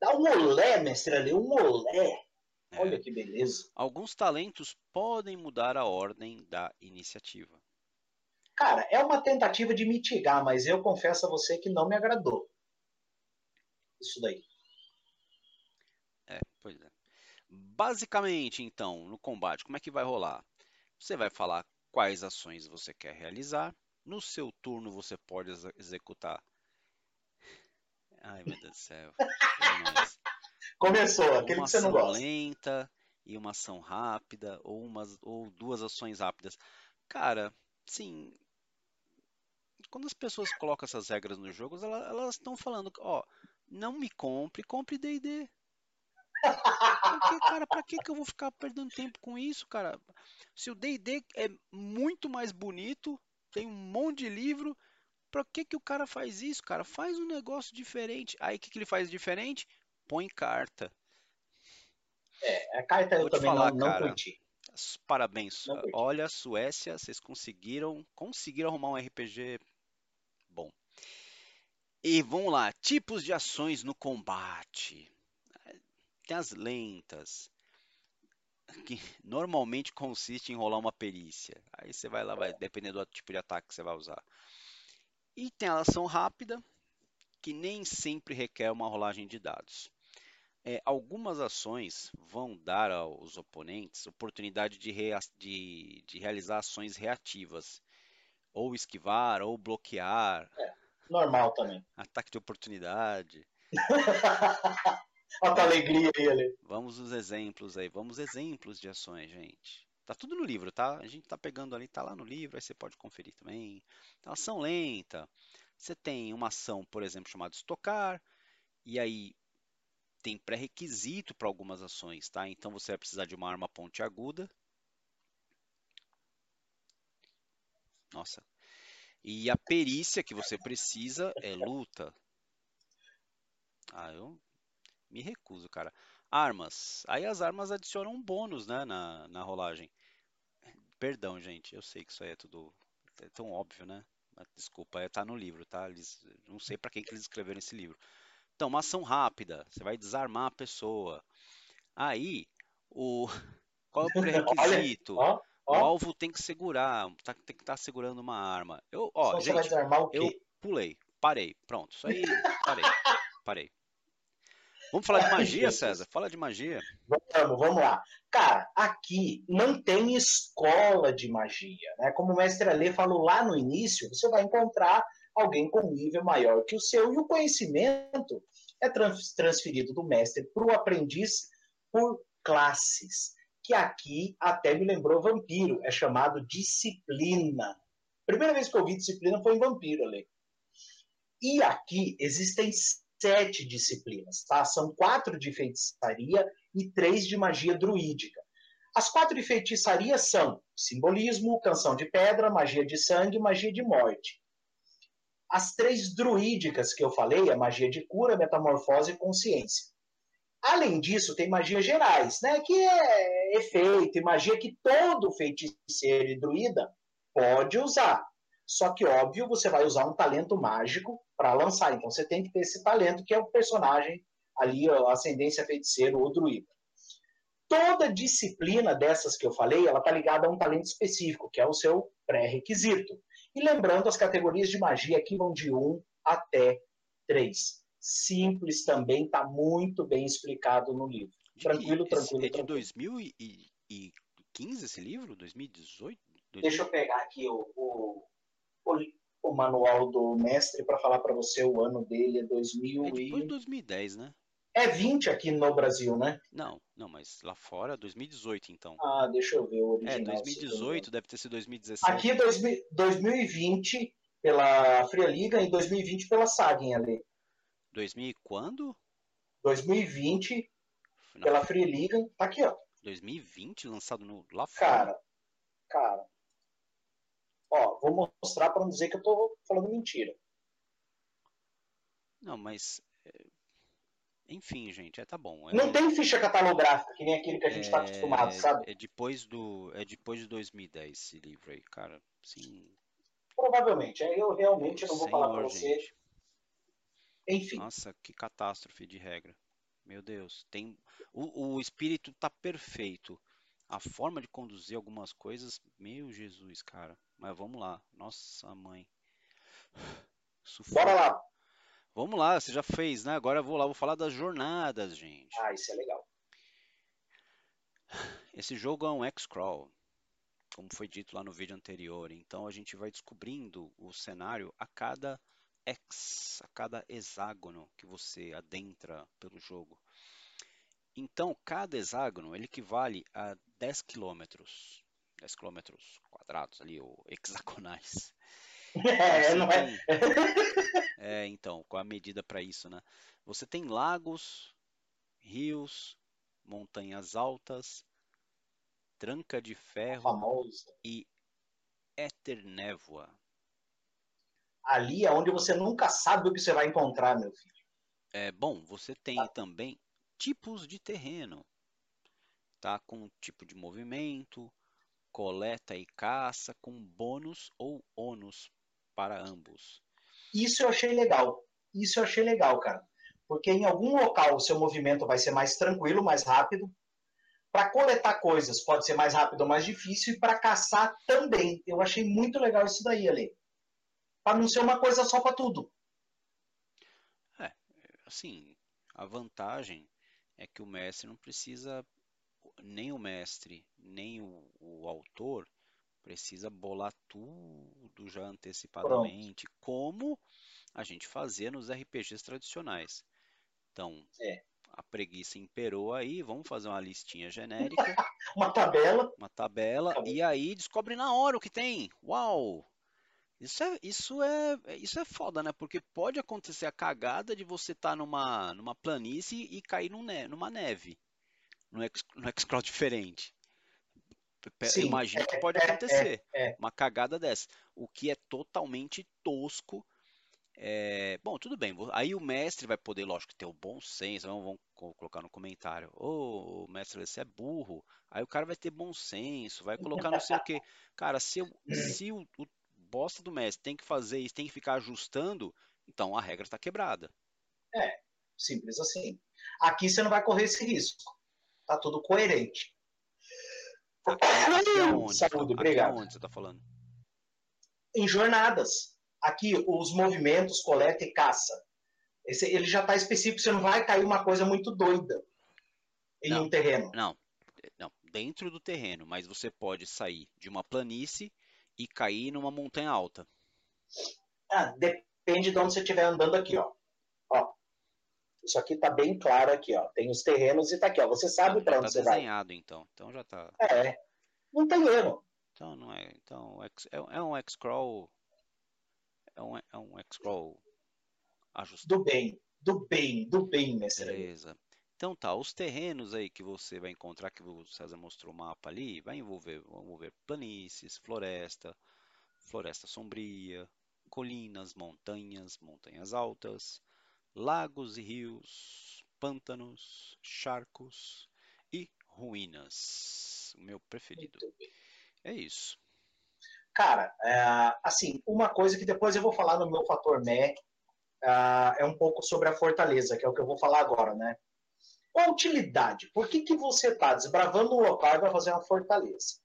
Dá um olé, mestre ali, um olé. É. Olha que beleza. Alguns talentos podem mudar a ordem da iniciativa. Cara, é uma tentativa de mitigar, mas eu confesso a você que não me agradou. Isso daí. É, pois é. Basicamente, então, no combate, como é que vai rolar? Você vai falar quais ações você quer realizar. No seu turno, você pode ex executar. Ai, meu Deus do céu. Começou, aquele que você não gosta. Uma ação lenta e uma ação rápida, ou, umas, ou duas ações rápidas. Cara, sim. Quando as pessoas colocam essas regras nos jogos, elas estão falando, ó, não me compre, compre D&D. Porque, cara, pra que, que eu vou ficar perdendo tempo com isso, cara? Se o D&D é muito mais bonito, tem um monte de livro, pra que, que o cara faz isso, cara? Faz um negócio diferente. Aí, o que, que ele faz diferente? Põe carta. É, a carta eu vou também falar, não, não cara, curti. Parabéns. Olha, Suécia, vocês conseguiram, conseguiram arrumar um RPG bom. E vamos lá, tipos de ações no combate. Tem as lentas, que normalmente consiste em rolar uma perícia. Aí você vai lá, vai depender do tipo de ataque que você vai usar. E tem a ação rápida, que nem sempre requer uma rolagem de dados. É, algumas ações vão dar aos oponentes oportunidade de, rea de, de realizar ações reativas, ou esquivar, ou bloquear. É, normal também. Ataque de oportunidade. A alegria aí, Ale. Vamos os exemplos aí, vamos exemplos de ações, gente. Tá tudo no livro, tá? A gente tá pegando ali, tá lá no livro, aí você pode conferir também. Então, ação lenta. Você tem uma ação, por exemplo, chamada estocar, e aí tem pré-requisito para algumas ações, tá? Então você vai precisar de uma arma pontiaguda. Nossa. E a perícia que você precisa é luta. Ah, eu me recuso, cara. Armas. Aí as armas adicionam um bônus, né, na, na rolagem. Perdão, gente. Eu sei que isso aí é tudo é tão óbvio, né? Desculpa, é, tá no livro, tá? Eles, não sei para quem que eles escreveram esse livro. Então, uma ação rápida, você vai desarmar a pessoa. Aí, o qual é o pré-requisito? Olha, ó, ó. O alvo tem que segurar, tá, tem que estar tá segurando uma arma. Eu, ó, Então gente, você vai desarmar o quê? eu pulei, parei, pronto, isso aí, parei, parei. Vamos falar de magia. César? Fala de magia. Vamos, vamos lá. Cara, aqui não tem escola de magia, né? Como o mestre Alê falou lá no início, você vai encontrar alguém com nível maior que o seu e o conhecimento é trans- transferido do mestre para o aprendiz por classes, que aqui até me lembrou vampiro, é chamado disciplina. Primeira vez que eu vi disciplina foi em vampiro, Ale. E aqui existem sete disciplinas, tá? São quatro de feitiçaria e três de magia druídica. As quatro de feitiçaria são simbolismo, canção de pedra, magia de sangue magia de morte. As três druídicas que eu falei, a magia de cura, metamorfose e consciência. Além disso, tem magias gerais, né? Que é efeito e magia que todo feiticeiro e druida pode usar. Só que, óbvio, você vai usar um talento mágico para lançar. Então, você tem que ter esse talento, que é o personagem ali, a ascendência feiticeiro ou druida. Toda disciplina dessas que eu falei, ela está ligada a um talento específico, que é o seu pré-requisito. E lembrando, as categorias de magia aqui vão de 1 até 3. Simples também, está muito bem explicado no livro. Tranquilo, que- tranquilo, É de tranquilo. 2015 esse livro? 2018? Deixa eu pegar aqui o, o, o, o manual do mestre para falar para você o ano dele, é 2000 É depois de e... 2010, né? É 20 aqui no Brasil, né? Não, não, mas lá fora, 2018 então. Ah, deixa eu ver o É, original. 2018 deve ter sido 2017. Aqui é 2000 2020 pela Fria Liga e 2020 pela Sagen ali. 2000 e quando? 2020 Não, pela Free Liga. Tá aqui, ó. 2020 lançado no, lá fora. Cara, cara. Ó, vou mostrar para não dizer que eu tô falando mentira. Não, mas é, enfim, gente, é tá bom. É, Não tem ficha catalográfica, que nem aquele que a gente tá acostumado, é, sabe? é depois do é depois de 2010 esse livro aí, cara. Sim. Provavelmente. Aí eu realmente não vou falar para você. gente. Enfim. Nossa, que catástrofe de regra. Meu Deus, tem o, o espírito tá perfeito. A forma de conduzir algumas coisas, meu Jesus, cara. Mas vamos lá. Nossa, mãe. Sufoco. Bora lá. Vamos lá, você já fez, né? Agora eu vou lá, vou falar das jornadas, gente. Ah, isso é legal. Esse jogo é um X-Crawl, como foi dito lá no vídeo anterior. Então a gente vai descobrindo o cenário a cada X, a cada hexágono que você adentra pelo jogo. Então cada hexágono ele equivale a 10 quilômetros, 10 quilômetros quadrados ali, ou hexagonais. É, Você não é? tem- É, então, qual a medida para isso, né? Você tem lagos, rios, montanhas altas, tranca de ferro Famoso. e éternévoa. Ali é onde você nunca sabe o que você vai encontrar, meu filho. É, bom, você tem Tá. também tipos de terreno, tá? Com tipo de movimento, coleta e caça, com bônus ou ônus para ambos. Isso eu achei legal. Isso eu achei legal, cara. Porque em algum local o seu movimento vai ser mais tranquilo, mais rápido. Para coletar coisas pode ser mais rápido ou mais difícil. E para caçar também. Eu achei muito legal isso daí, Ale. Para não ser uma coisa só para tudo. Assim, a vantagem é que o mestre não precisa, nem o mestre, nem o, o autor precisa bolar tudo já antecipadamente, como a gente fazia nos RPGs tradicionais. Então, É. a preguiça imperou aí, vamos fazer uma listinha genérica, Uma tabela. uma tabela, Acabou. e aí descobre na hora o que tem. Uau! Isso é, isso é, isso é foda, né? Porque pode acontecer a cagada de você estar tá numa, numa planície e cair num ne numa neve, no X-Crawl diferente. Sim, Imagino é, que pode é, acontecer é, é, uma cagada dessa. O que é totalmente tosco. É... Bom, tudo bem. Aí o mestre vai poder, lógico, ter o bom senso. Vamos, vamos colocar no comentário. Ô, oh, mestre, você é burro. Aí o cara vai ter bom senso, vai colocar não sei o quê. Cara, se, eu, se o, o bosta do mestre tem que fazer isso, tem que ficar ajustando, então a regra está quebrada. É, simples assim. Aqui você não vai correr esse risco. Tá tudo coerente. Aqui aonde? Saúde, obrigado. Aonde você está falando? Em jornadas. Aqui, os movimentos, coleta e caça. Esse, ele já está específico, você não vai cair uma coisa muito doida em não, um terreno. Não, não, dentro do terreno, mas você pode sair de uma planície e cair numa montanha alta? Ah, depende de onde você estiver andando aqui, ó. Ó, isso aqui tá bem claro aqui, ó. Tem os terrenos e tá aqui, ó. Você sabe para onde tá você vai. desenhado, então. Então já tá. É. Não tem erro. Então não é. Então é, é um X-crawl. É um, é um X-crawl ajustado. Do bem, do bem, do bem, mestre. Beleza. Então tá, os terrenos aí que você vai encontrar, que o César mostrou o mapa ali, vai envolver, envolver planícies, floresta, floresta sombria, colinas, montanhas, montanhas altas, lagos e rios, pântanos, charcos e ruínas. O meu preferido. É isso. Cara, é, assim, uma coisa que depois eu vou falar no meu fator Mé, é, é um pouco sobre a fortaleza, que é o que eu vou falar agora, né? Qual a utilidade? Por que, que você está desbravando um local e vai fazer uma fortaleza?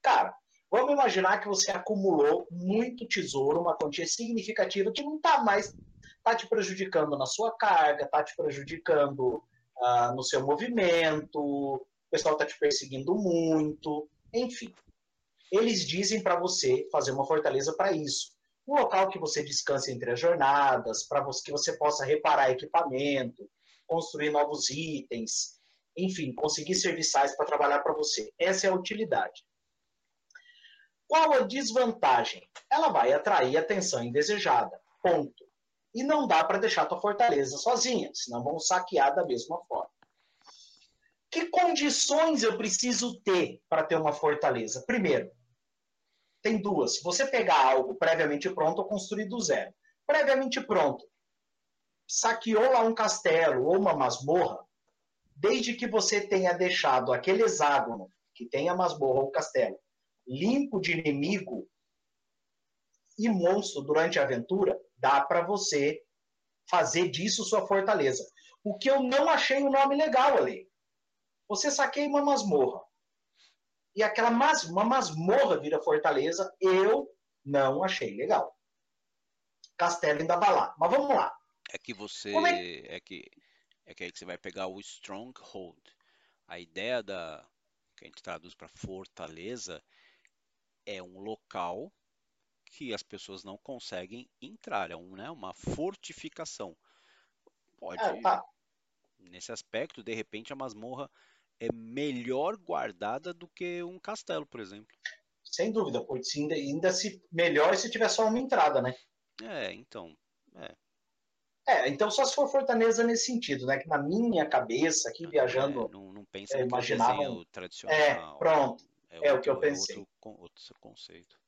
Cara, vamos imaginar que você acumulou muito tesouro, uma quantia significativa que não está mais tá te prejudicando na sua carga, está te prejudicando uh, no seu movimento, o pessoal está te perseguindo muito, enfim. Eles dizem para você fazer uma fortaleza para isso. Um local que você descanse entre as jornadas, para que você possa reparar equipamento, construir novos itens, enfim, conseguir serviçais para trabalhar para você. Essa é a utilidade. Qual a desvantagem? Ela vai atrair atenção indesejada. Ponto. E não dá para deixar tua fortaleza sozinha, senão vão saquear da mesma forma. Que condições eu preciso ter para ter uma fortaleza? Primeiro, tem duas. Você pegar algo previamente pronto ou construir do zero. Previamente pronto, saqueou lá um castelo ou uma masmorra, desde que você tenha deixado aquele hexágono que tem a masmorra ou o castelo limpo de inimigo e monstro durante a aventura, dá para você fazer disso sua fortaleza. O que eu não achei o um nome legal ali. Você saqueia uma masmorra. E aquela mas, uma masmorra vira fortaleza, eu não achei legal. Castelo ainda vai lá. Mas vamos lá. É que você. É... é... que. É que aí que você vai pegar o stronghold. A ideia da. que a gente traduz para fortaleza é um local que as pessoas não conseguem entrar. É um, né, uma fortificação. Pode. É, tá. Nesse aspecto, de repente, a masmorra é melhor guardada do que um castelo, por exemplo. Sem dúvida, ainda, ainda se melhor se tiver só uma entrada, né? É, então. É. É, então só se for Fortaleza nesse sentido, né? Que na minha cabeça, aqui viajando. É, não, não pensa é, imaginava... tradicional. É, pronto. É, outro, é, o que eu pensei. Outro, outro conceito.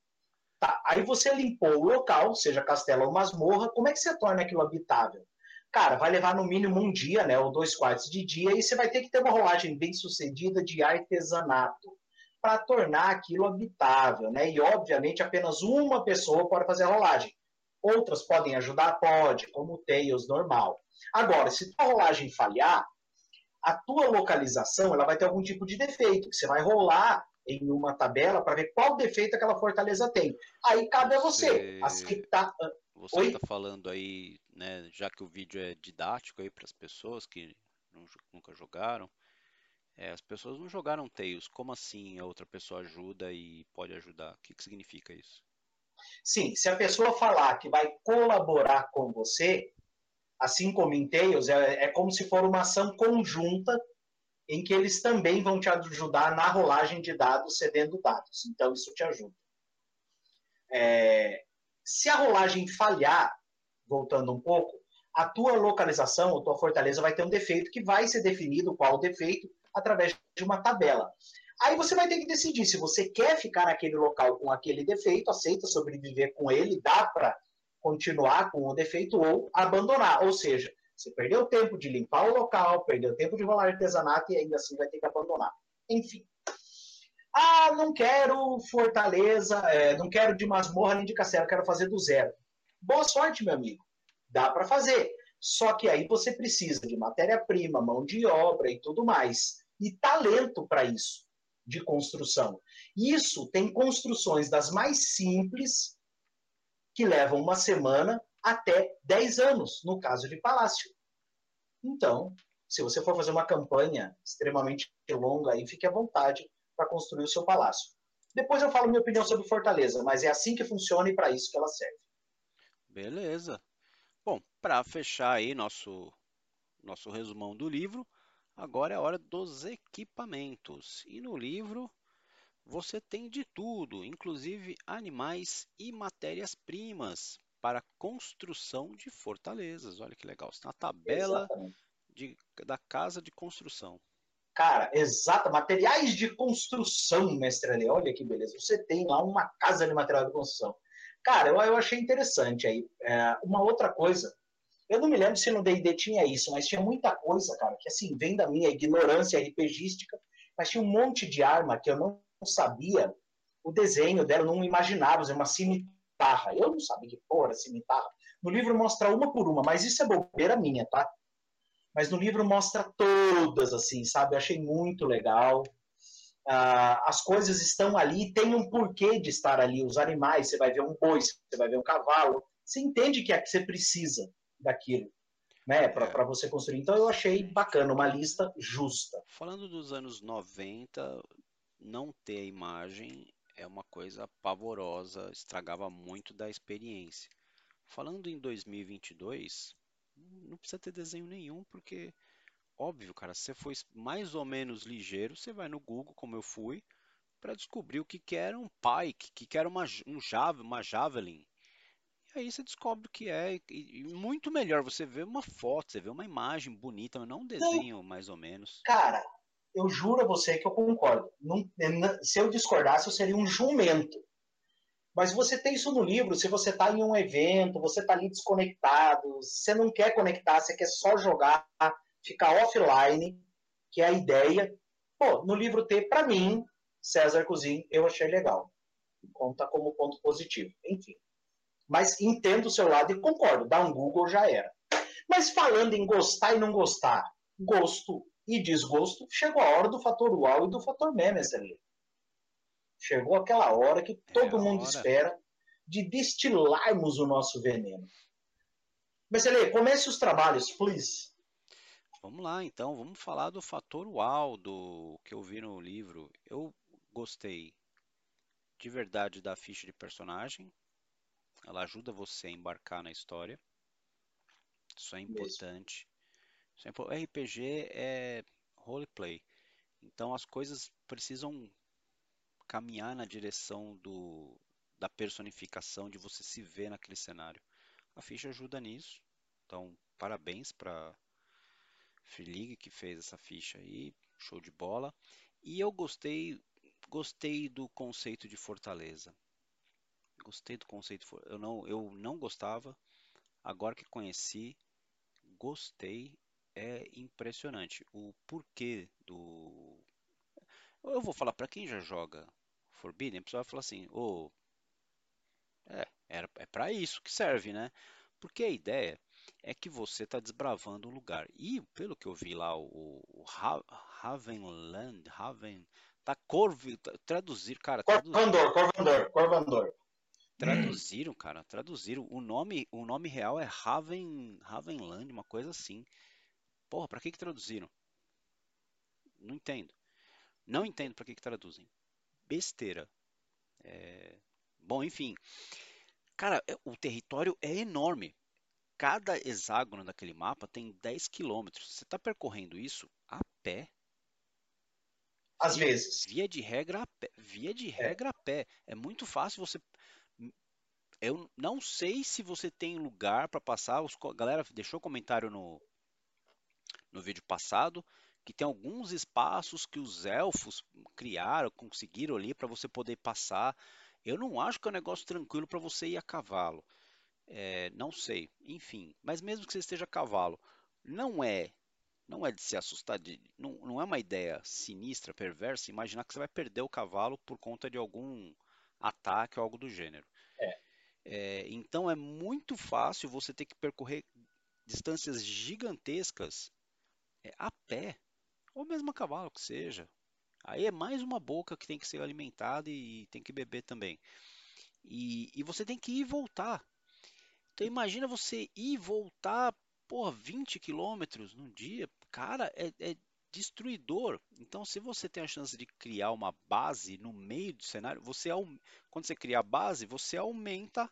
Tá, aí você limpou o local, seja castelo ou masmorra, como é que você torna aquilo habitável? Cara, vai levar no mínimo um dia, né? Ou dois quartos de dia, e você vai ter que ter uma rolagem bem sucedida de artesanato para tornar aquilo habitável, né? E obviamente apenas uma pessoa pode fazer a rolagem. Outras podem ajudar? Pode, como o Tails normal. Agora, se tua rolagem falhar, a tua localização ela vai ter algum tipo de defeito, que você vai rolar em uma tabela para ver qual defeito aquela fortaleza tem. Aí cabe a você. você... Tá... Você está falando aí, né, já que o vídeo é didático aí para as pessoas que nunca jogaram, é, as pessoas não jogaram Tails. Como assim a outra pessoa ajuda e pode ajudar? O que, que significa isso? Sim, se a pessoa falar que vai colaborar com você, assim como em Tails, é, é como se for uma ação conjunta em que eles também vão te ajudar na rolagem de dados, cedendo dados. Então, isso te ajuda. É, Se a rolagem falhar, voltando um pouco, a tua localização, a tua fortaleza vai ter um defeito que vai ser definido qual o defeito através de uma tabela. Aí você vai ter que decidir se você quer ficar naquele local com aquele defeito, aceita sobreviver com ele, dá para continuar com o defeito ou abandonar. Ou seja, você perdeu tempo de limpar o local, perdeu tempo de rolar artesanato e ainda assim vai ter que abandonar. Enfim. Ah, não quero fortaleza, é, não quero de masmorra nem de castelo, quero fazer do zero. Boa sorte, meu amigo. Dá para fazer. Só que aí você precisa de matéria-prima, mão de obra e tudo mais. E talento para isso, de construção. Isso tem construções das mais simples, que levam uma semana até 10 anos, no caso de palácio. Então, se você for fazer uma campanha extremamente longa, aí fique à vontade para construir o seu palácio. Depois eu falo minha opinião sobre Fortaleza, mas é assim que funciona e para isso que ela serve. Beleza. Bom, para fechar aí nosso, nosso resumão do livro, agora é a hora dos equipamentos. E no livro você tem de tudo, inclusive animais e matérias-primas para construção de fortalezas. Olha que legal. Você tem uma tabela de, da casa de construção. Cara, exato. Materiais de construção, mestre ali. Olha que beleza. Você tem lá uma casa de material de construção. Cara, eu, eu achei interessante aí. É, uma outra coisa, eu não me lembro se no D&D tinha isso, mas tinha muita coisa, cara, que assim, vem da minha ignorância RPGística, mas tinha um monte de arma que eu não sabia o desenho dela, eu não imaginava, uma cimitarra. Eu não sabia que porra cimitarra. No livro mostra uma por uma, mas isso é bobeira minha, tá? Mas no livro mostra todas, assim, sabe? Eu achei muito legal. Ah, as coisas estão ali, tem um porquê de estar ali. Os animais, você vai ver um boi, você vai ver um cavalo. Você entende que é que você precisa daquilo, né? Para é. você construir. Então eu achei bacana, uma lista justa. Falando dos anos 90, não ter a imagem é uma coisa pavorosa, estragava muito da experiência. Falando em 2022, não precisa ter desenho nenhum, porque Óbvio, cara, se você for mais ou menos ligeiro, você vai no Google, como eu fui, para descobrir o que, que era um pike, o que, que era uma, um jave, uma javelin. E aí você descobre o que é. E, e muito melhor você ver uma foto, você vê uma imagem bonita, mas não um desenho, mais ou menos. Cara, eu juro a você que eu concordo. Não, se eu discordasse, eu seria um jumento. Mas você tem isso no livro, se você está em um evento, você está ali desconectado, você não quer conectar, você quer só jogar, ficar offline, que é a ideia. Pô, no livro T, para mim, César Cozin, eu achei legal. Conta como ponto positivo. Enfim. Mas entendo o seu lado e concordo. Dá um Google já era. Mas falando em gostar e não gostar, gosto e desgosto, chegou a hora do fator UAU e do fator memes ali. Chegou aquela hora que todo é mundo hora. espera de destilarmos o nosso veneno. Mas, Ele, comece os trabalhos, please. Vamos lá, então, vamos falar do fator uau do que eu vi no livro. Eu gostei de verdade da ficha de personagem. Ela ajuda você a embarcar na história. Isso é importante. RPG é roleplay. Então as coisas precisam caminhar na direção do, da personificação, de você se ver naquele cenário. A ficha ajuda nisso. Então, parabéns para Free League que fez essa ficha aí, show de bola. E eu gostei, gostei do conceito de fortaleza. Gostei do conceito, eu não, eu não gostava. Agora que conheci, gostei. É impressionante o porquê do. Eu vou falar para quem já joga Forbidden, a pessoa vai falar assim, ô, oh, é, é para isso que serve, né? Porque a ideia é que você está desbravando um lugar. E pelo que eu vi lá, o, o Havenland, Haven, tá corvi, tá, traduzir, cara. Corvandor, Corvandor, Corvandor. Traduziram, cara, traduziram. O nome, o nome real é Haven, Havenland, uma coisa assim. Porra, para que que traduziram? Não entendo. Não entendo para que que traduzem. Besteira. É... Bom, enfim. Cara, é, o território é enorme cada hexágono daquele mapa tem 10 quilômetros. Você está percorrendo isso a pé. Às via, vezes. Via de regra a pé. Via de é. regra é. a pé. É muito fácil você. eu não sei se você tem lugar para passar. Os, a galera deixou comentário no, no vídeo passado que tem alguns espaços que os elfos criaram, conseguiram ali para você poder passar. Eu não acho que é um negócio tranquilo para você ir a cavalo. É, não sei, enfim. Mas mesmo que você esteja a cavalo, não é, não é de se assustar. De, não, não é uma ideia sinistra, perversa, imaginar que você vai perder o cavalo por conta de algum ataque ou algo do gênero. É. É, então é muito fácil você ter que percorrer distâncias gigantescas é, a pé ou mesmo a cavalo que seja. Aí é mais uma boca que tem que ser alimentada e tem que beber também. E, e você tem que ir e voltar. Então imagina você ir e voltar, porra, 20 quilômetros num dia. Cara, é, é destruidor. Então, se você tem a chance de criar uma base no meio do cenário, você quando você cria a base, você aumenta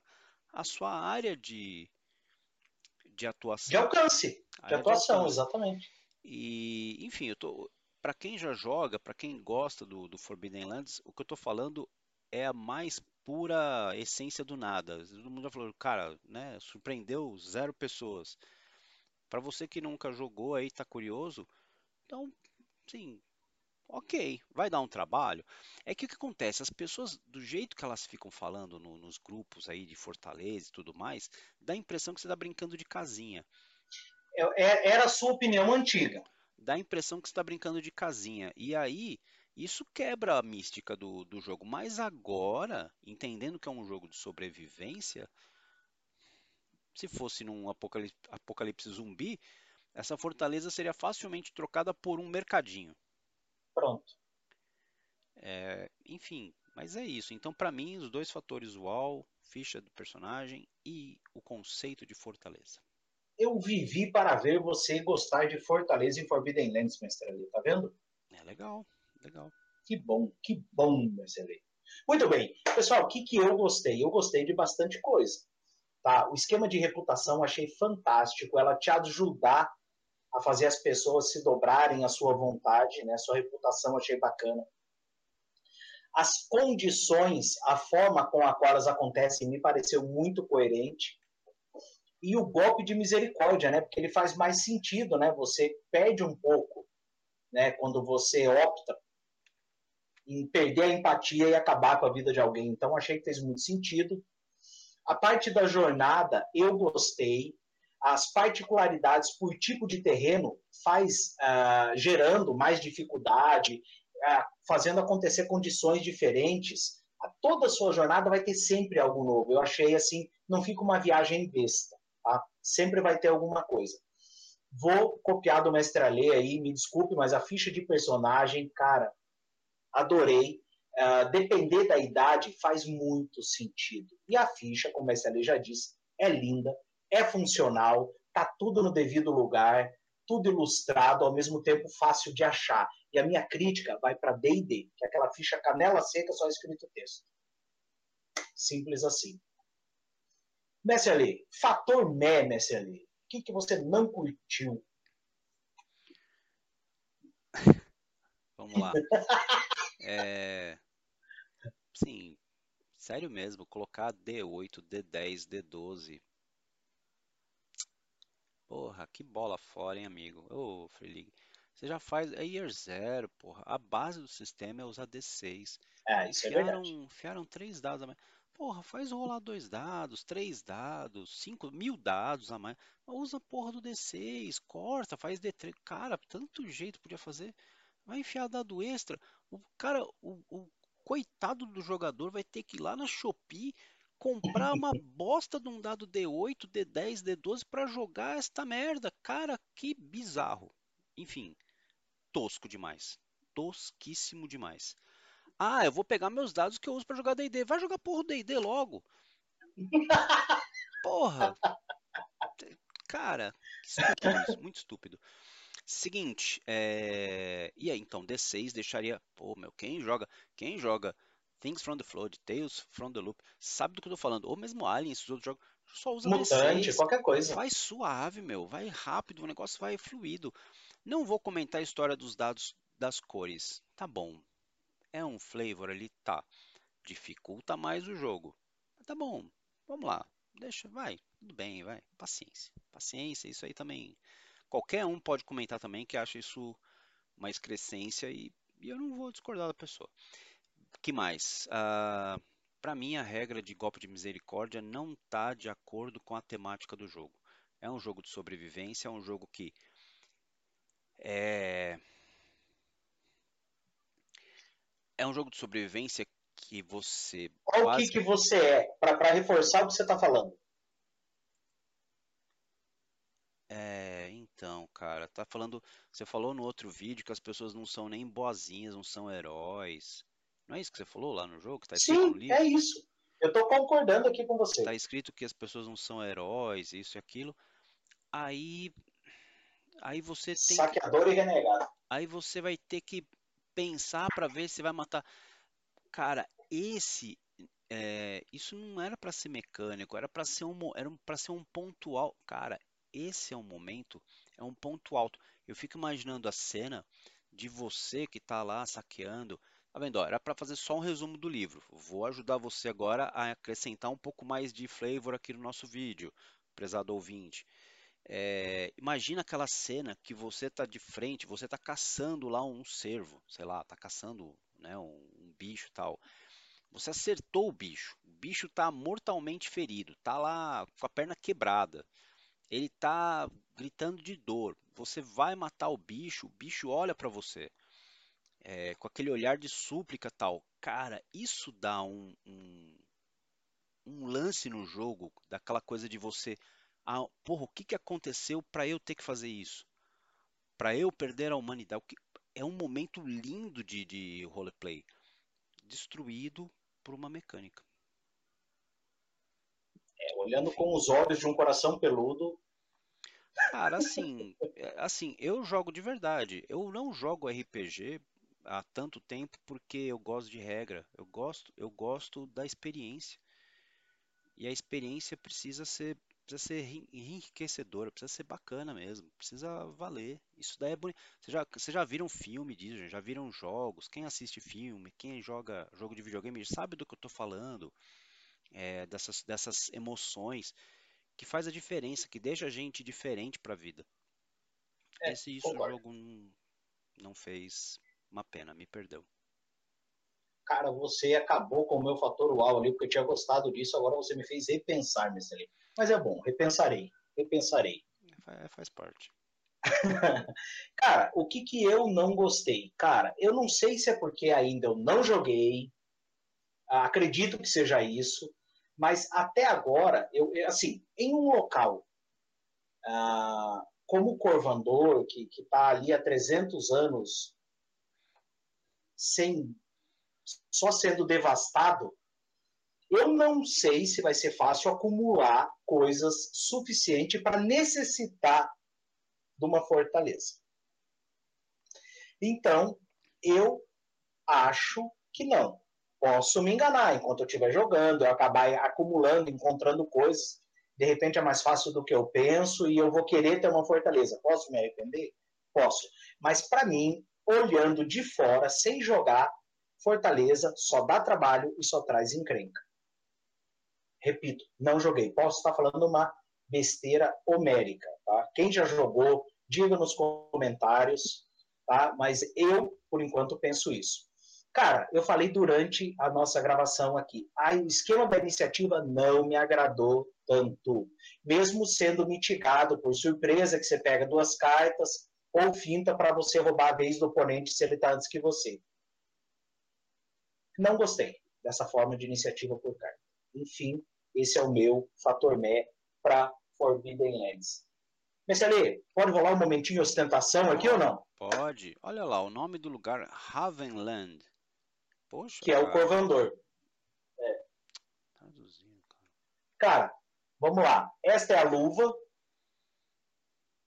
a sua área de, de atuação. De alcance, de atuação, de alcance. exatamente. E, enfim, eu tô para quem já joga, para quem gosta do, do Forbidden Lands, o que eu estou falando é a mais pura essência do nada. Todo mundo já falou, cara, né, surpreendeu zero pessoas. Para você que nunca jogou aí, tá curioso, então, sim, ok, vai dar um trabalho. É que o que acontece? As pessoas, do jeito que elas ficam falando no, nos grupos aí de Fortaleza e tudo mais, dá a impressão que você está brincando de casinha. É, é, era a sua opinião antiga. Dá a impressão que você está brincando de casinha. E aí, isso quebra a mística do, do jogo. Mas agora, entendendo que é um jogo de sobrevivência, se fosse num apocalipse, apocalipse zumbi, essa fortaleza seria facilmente trocada por um mercadinho. Pronto. É, enfim, mas é isso. Então, para mim, os dois fatores, o ficha do personagem e o conceito de fortaleza eu vivi para ver você gostar de Fortaleza e Forbidden Lands, mestre ali, tá vendo? É legal, legal. Que bom, que bom, mestre ali. Muito bem. Pessoal, o que, que eu gostei? Eu gostei de bastante coisa. Tá? O esquema de reputação achei fantástico. Ela te ajudar a fazer as pessoas se dobrarem à sua vontade, né? Sua reputação achei bacana. As condições, a forma com a qual elas acontecem me pareceu muito coerente e o golpe de misericórdia, né? Porque ele faz mais sentido, né? Você perde um pouco, né? Quando você opta em perder a empatia e acabar com a vida de alguém. Então achei que fez muito sentido. A parte da jornada eu gostei. As particularidades por tipo de terreno faz uh, gerando mais dificuldade, uh, fazendo acontecer condições diferentes. Toda a sua jornada vai ter sempre algo novo. Eu achei assim, não fica uma viagem besta. Sempre vai ter alguma coisa. Vou copiar do Mestre Alê aí, me desculpe, mas a ficha de personagem, cara, adorei. Uh, depender da idade faz muito sentido. E a ficha, como o Mestre Alê já disse, é linda, é funcional, tá tudo no devido lugar, tudo ilustrado, ao mesmo tempo fácil de achar. E a minha crítica vai para D&D, que é aquela ficha canela seca só escrito texto. Simples assim. Messi ali, fator Mé, Messi ali. O que, que você não curtiu? Vamos lá. é... Sim, sério mesmo, colocar D8, D10, D12. Porra, que bola fora, hein, amigo? Ô, Free League. Você já faz. É Year Zero, porra. A base do sistema é usar D6. É, isso enfiaram, é verdade. Enfiaram três dados a mais. Porra, faz rolar dois dados, três dados, cinco mil dados a mais. Usa a porra do D6, corta, faz D3. Cara, tanto jeito podia fazer. Vai enfiar dado extra. O cara, o, o coitado do jogador vai ter que ir lá na Shopee comprar uma bosta de um dado D8, D10, D12 para jogar esta merda. Cara, que bizarro. Enfim, tosco demais. Tosquíssimo demais. Ah, eu vou pegar meus dados que eu uso para jogar D&D. Vai jogar porra D&D logo. Porra. Cara, estúpido, muito estúpido. Seguinte, é... e aí então D6 deixaria, pô, meu, quem joga, quem joga Things from the Flood, Tales from the Loop, sabe do que eu tô falando? Ou mesmo Alien, esses outros jogos, só usa Mutante, D6. qualquer coisa. Vai suave, meu, vai rápido, o negócio vai fluido. Não vou comentar a história dos dados das cores. Tá bom, é um flavor ali, tá. Dificulta mais o jogo. Tá bom, vamos lá, deixa, vai, tudo bem, vai, paciência, paciência, isso aí também, qualquer um pode comentar também que acha isso uma excrescência e, e eu não vou discordar da pessoa. que mais? Uh, para mim, a regra de golpe de misericórdia não está de acordo com a temática do jogo. É um jogo de sobrevivência, é um jogo que é, é um jogo de sobrevivência que você. Qual quase... que, que você é? Para reforçar o que você está falando. É, então, cara, tá falando. Você falou no outro vídeo que as pessoas não são nem boazinhas, não são heróis. Não é isso que você falou lá no jogo? Tá Sim, é isso. Eu tô concordando aqui com você. Tá escrito que as pessoas não são heróis, isso e aquilo. Aí. Aí você tem. Saqueador que, e renegado. Aí você vai ter que pensar para ver se vai matar. Cara, esse é, isso não era para ser mecânico, era para ser um era para ser um pontual. Cara, esse é um momento, é um ponto alto. Eu fico imaginando a cena de você que está lá saqueando. Tá vendo? Ó, era para fazer só um resumo do livro. Vou ajudar você agora a acrescentar um pouco mais de flavor aqui no nosso vídeo, prezado ouvinte. É, imagina aquela cena que você está de frente, você está caçando lá um cervo, sei lá, está caçando né, um, um bicho tal. Você acertou o bicho, o bicho está mortalmente ferido, está lá com a perna quebrada, ele está gritando de dor. Você vai matar o bicho, o bicho olha para você é, com aquele olhar de súplica tal. Cara, isso dá um, um, um lance no jogo, daquela coisa de você ah, porra, o que, que aconteceu para eu ter que fazer isso? Para eu perder a humanidade? É um momento lindo de, de roleplay, destruído por uma mecânica. É, olhando com os olhos de um coração peludo. Cara, assim, é, assim, eu jogo de verdade. Eu não jogo RPG há tanto tempo porque eu gosto de regra. Eu gosto, eu gosto da experiência. E a experiência precisa ser precisa ser enriquecedora, precisa ser bacana mesmo, precisa valer. Isso daí é bonito. Vocês já, vocês já viram filme disso, já viram jogos? Quem assiste filme, quem joga jogo de videogame sabe do que eu estou falando, é, dessas, dessas emoções que faz a diferença, que deixa a gente diferente para a vida. É, Esse isso o jogo não, não fez, uma pena, me perdeu cara, você acabou com o meu fator uau ali, porque eu tinha gostado disso, agora você me fez repensar, Mestre. Mas é bom, repensarei, repensarei. É, faz parte. cara, o que que eu não gostei? Cara, eu não sei se é porque ainda eu não joguei, acredito que seja isso, mas até agora, eu, assim, em um local ah, como o Corvandor, que está ali há 300 anos sem só sendo devastado, eu não sei se vai ser fácil acumular coisas suficiente para necessitar de uma fortaleza. Então, eu acho que não. Posso me enganar enquanto eu estiver jogando, eu acabar acumulando, encontrando coisas. De repente é mais fácil do que eu penso e eu vou querer ter uma fortaleza. Posso me arrepender? Posso. Mas para mim, olhando de fora, sem jogar, Fortaleza só dá trabalho e só traz encrenca. Repito, não joguei. Posso estar falando uma besteira homérica. Tá? Quem já jogou, diga nos comentários. Tá? Mas eu, por enquanto, penso isso. Cara, eu falei durante a nossa gravação aqui. Ah, o esquema da iniciativa não me agradou tanto. Mesmo sendo mitigado por surpresa, que você pega duas cartas, ou finta para você roubar a vez do oponente se ele está antes que você. Não gostei dessa forma de iniciativa por carta. Enfim, esse é o meu fator mé para Forbidden Lands. Mestre pode rolar um momentinho de ostentação aqui ou não? Pode. Olha lá, o nome do lugar, Havenland. Poxa. Que é o Corvandor. É. Traduzindo, cara. Cara, vamos lá. Esta é a luva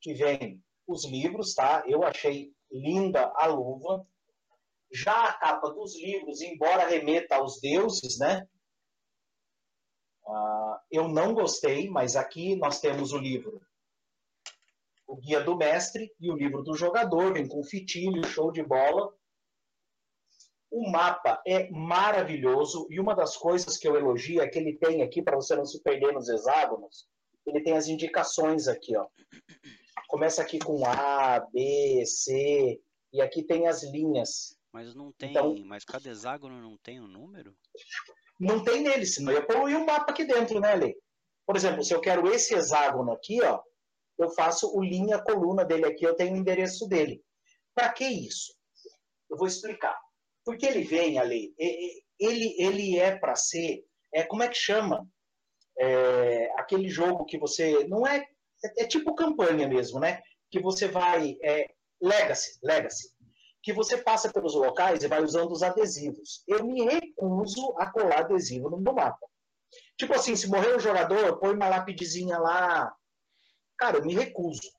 que vem os livros, tá? Eu achei linda a luva. Já a capa dos livros, embora remeta aos deuses, né? Uh, eu não gostei, mas aqui nós temos o livro O Guia do Mestre e o livro do Jogador, vem com fitilho, show de bola. O mapa é maravilhoso e uma das coisas que eu elogio é que ele tem aqui, para você não se perder nos hexágonos, ele tem as indicações aqui, ó. Começa aqui com A, B, C, e aqui tem as linhas. Mas não tem, então, mas cada hexágono não tem um número? Não tem nele, senão eu poluir um mapa aqui dentro, né, Lê? Por exemplo, se eu quero esse hexágono aqui, ó, eu faço o linha coluna dele aqui, eu tenho o endereço dele. Para que isso? Eu vou explicar. Porque ele vem ali, ele, ele é para ser, é, como é que chama? É, aquele jogo que você, não é, é, é, tipo campanha mesmo, né? Que você vai, é, Legacy, Legacy, que você passa pelos locais e vai usando os adesivos. Eu me recuso a colar adesivo no meu mapa. Tipo assim, se morrer o jogador, põe uma lapidezinha lá. Cara, eu me recuso.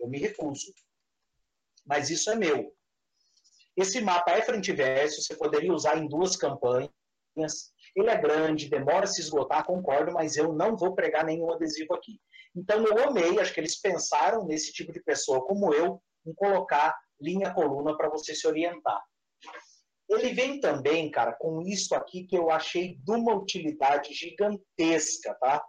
Eu me recuso. Mas isso é meu. Esse mapa é frente e verso, você poderia usar em duas campanhas. Ele é grande, demora a se esgotar, concordo, mas eu não vou pregar nenhum adesivo aqui. Então eu amei, acho que eles pensaram nesse tipo de pessoa como eu, em colocar linha coluna para você se orientar. Ele vem também, cara, com isso aqui que eu achei de uma utilidade gigantesca, tá?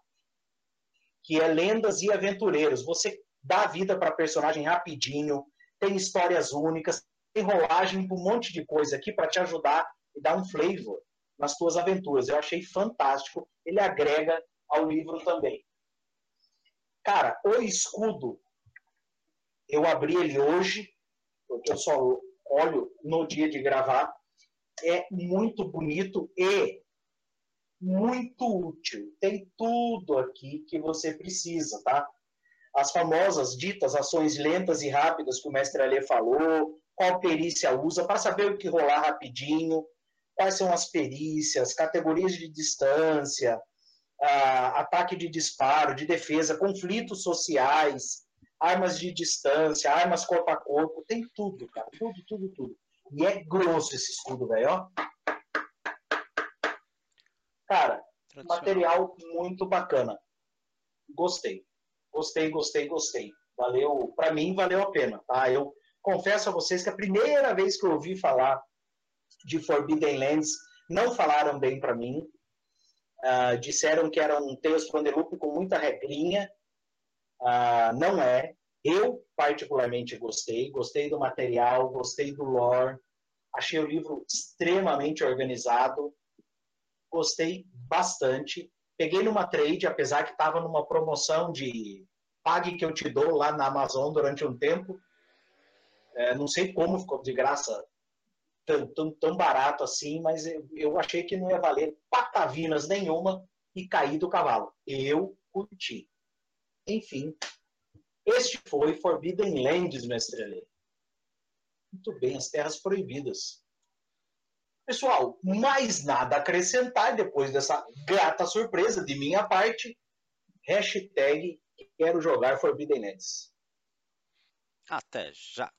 Que é lendas e aventureiros. Você dá vida para personagem rapidinho, tem histórias únicas, tem rolagem um monte de coisa aqui para te ajudar e dar um flavor nas tuas aventuras. Eu achei fantástico. Ele agrega ao livro também. Cara, o escudo, eu abri ele hoje, porque eu só olho no dia de gravar é muito bonito e muito útil. Tem tudo aqui que você precisa, tá? As famosas ditas ações lentas e rápidas que o mestre Alê falou, qual perícia usa, para saber o que rolar rapidinho, quais são as perícias, categorias de distância, ataque de disparo, de defesa, conflitos sociais, armas de distância, armas corpo a corpo, tem tudo, cara, tudo, tudo, tudo. E é grosso esse escudo, velho, ó. Cara, material muito bacana. Gostei. Gostei, gostei, gostei. Valeu, para mim valeu a pena, tá? Eu confesso a vocês que a primeira vez que eu ouvi falar de Forbidden Lands, não falaram bem para mim. Uh, disseram que era um the Loop com muita regrinha. Uh, não é. Eu, particularmente, gostei. Gostei do material, gostei do lore. Achei o livro extremamente organizado. Gostei bastante. Peguei numa trade, apesar que estava numa promoção de pague que eu te dou lá na Amazon durante um tempo. É, não sei como ficou de graça tão, tão, tão barato assim, mas eu, eu achei que não ia valer patavinas nenhuma e cair do cavalo. Eu curti. Enfim, este foi Forbidden Lands, mestre Lê. Muito bem, as terras proibidas. Pessoal, mais nada a acrescentar depois dessa grata surpresa de minha parte. Hashtag quero jogar Forbidden Lands. Até já.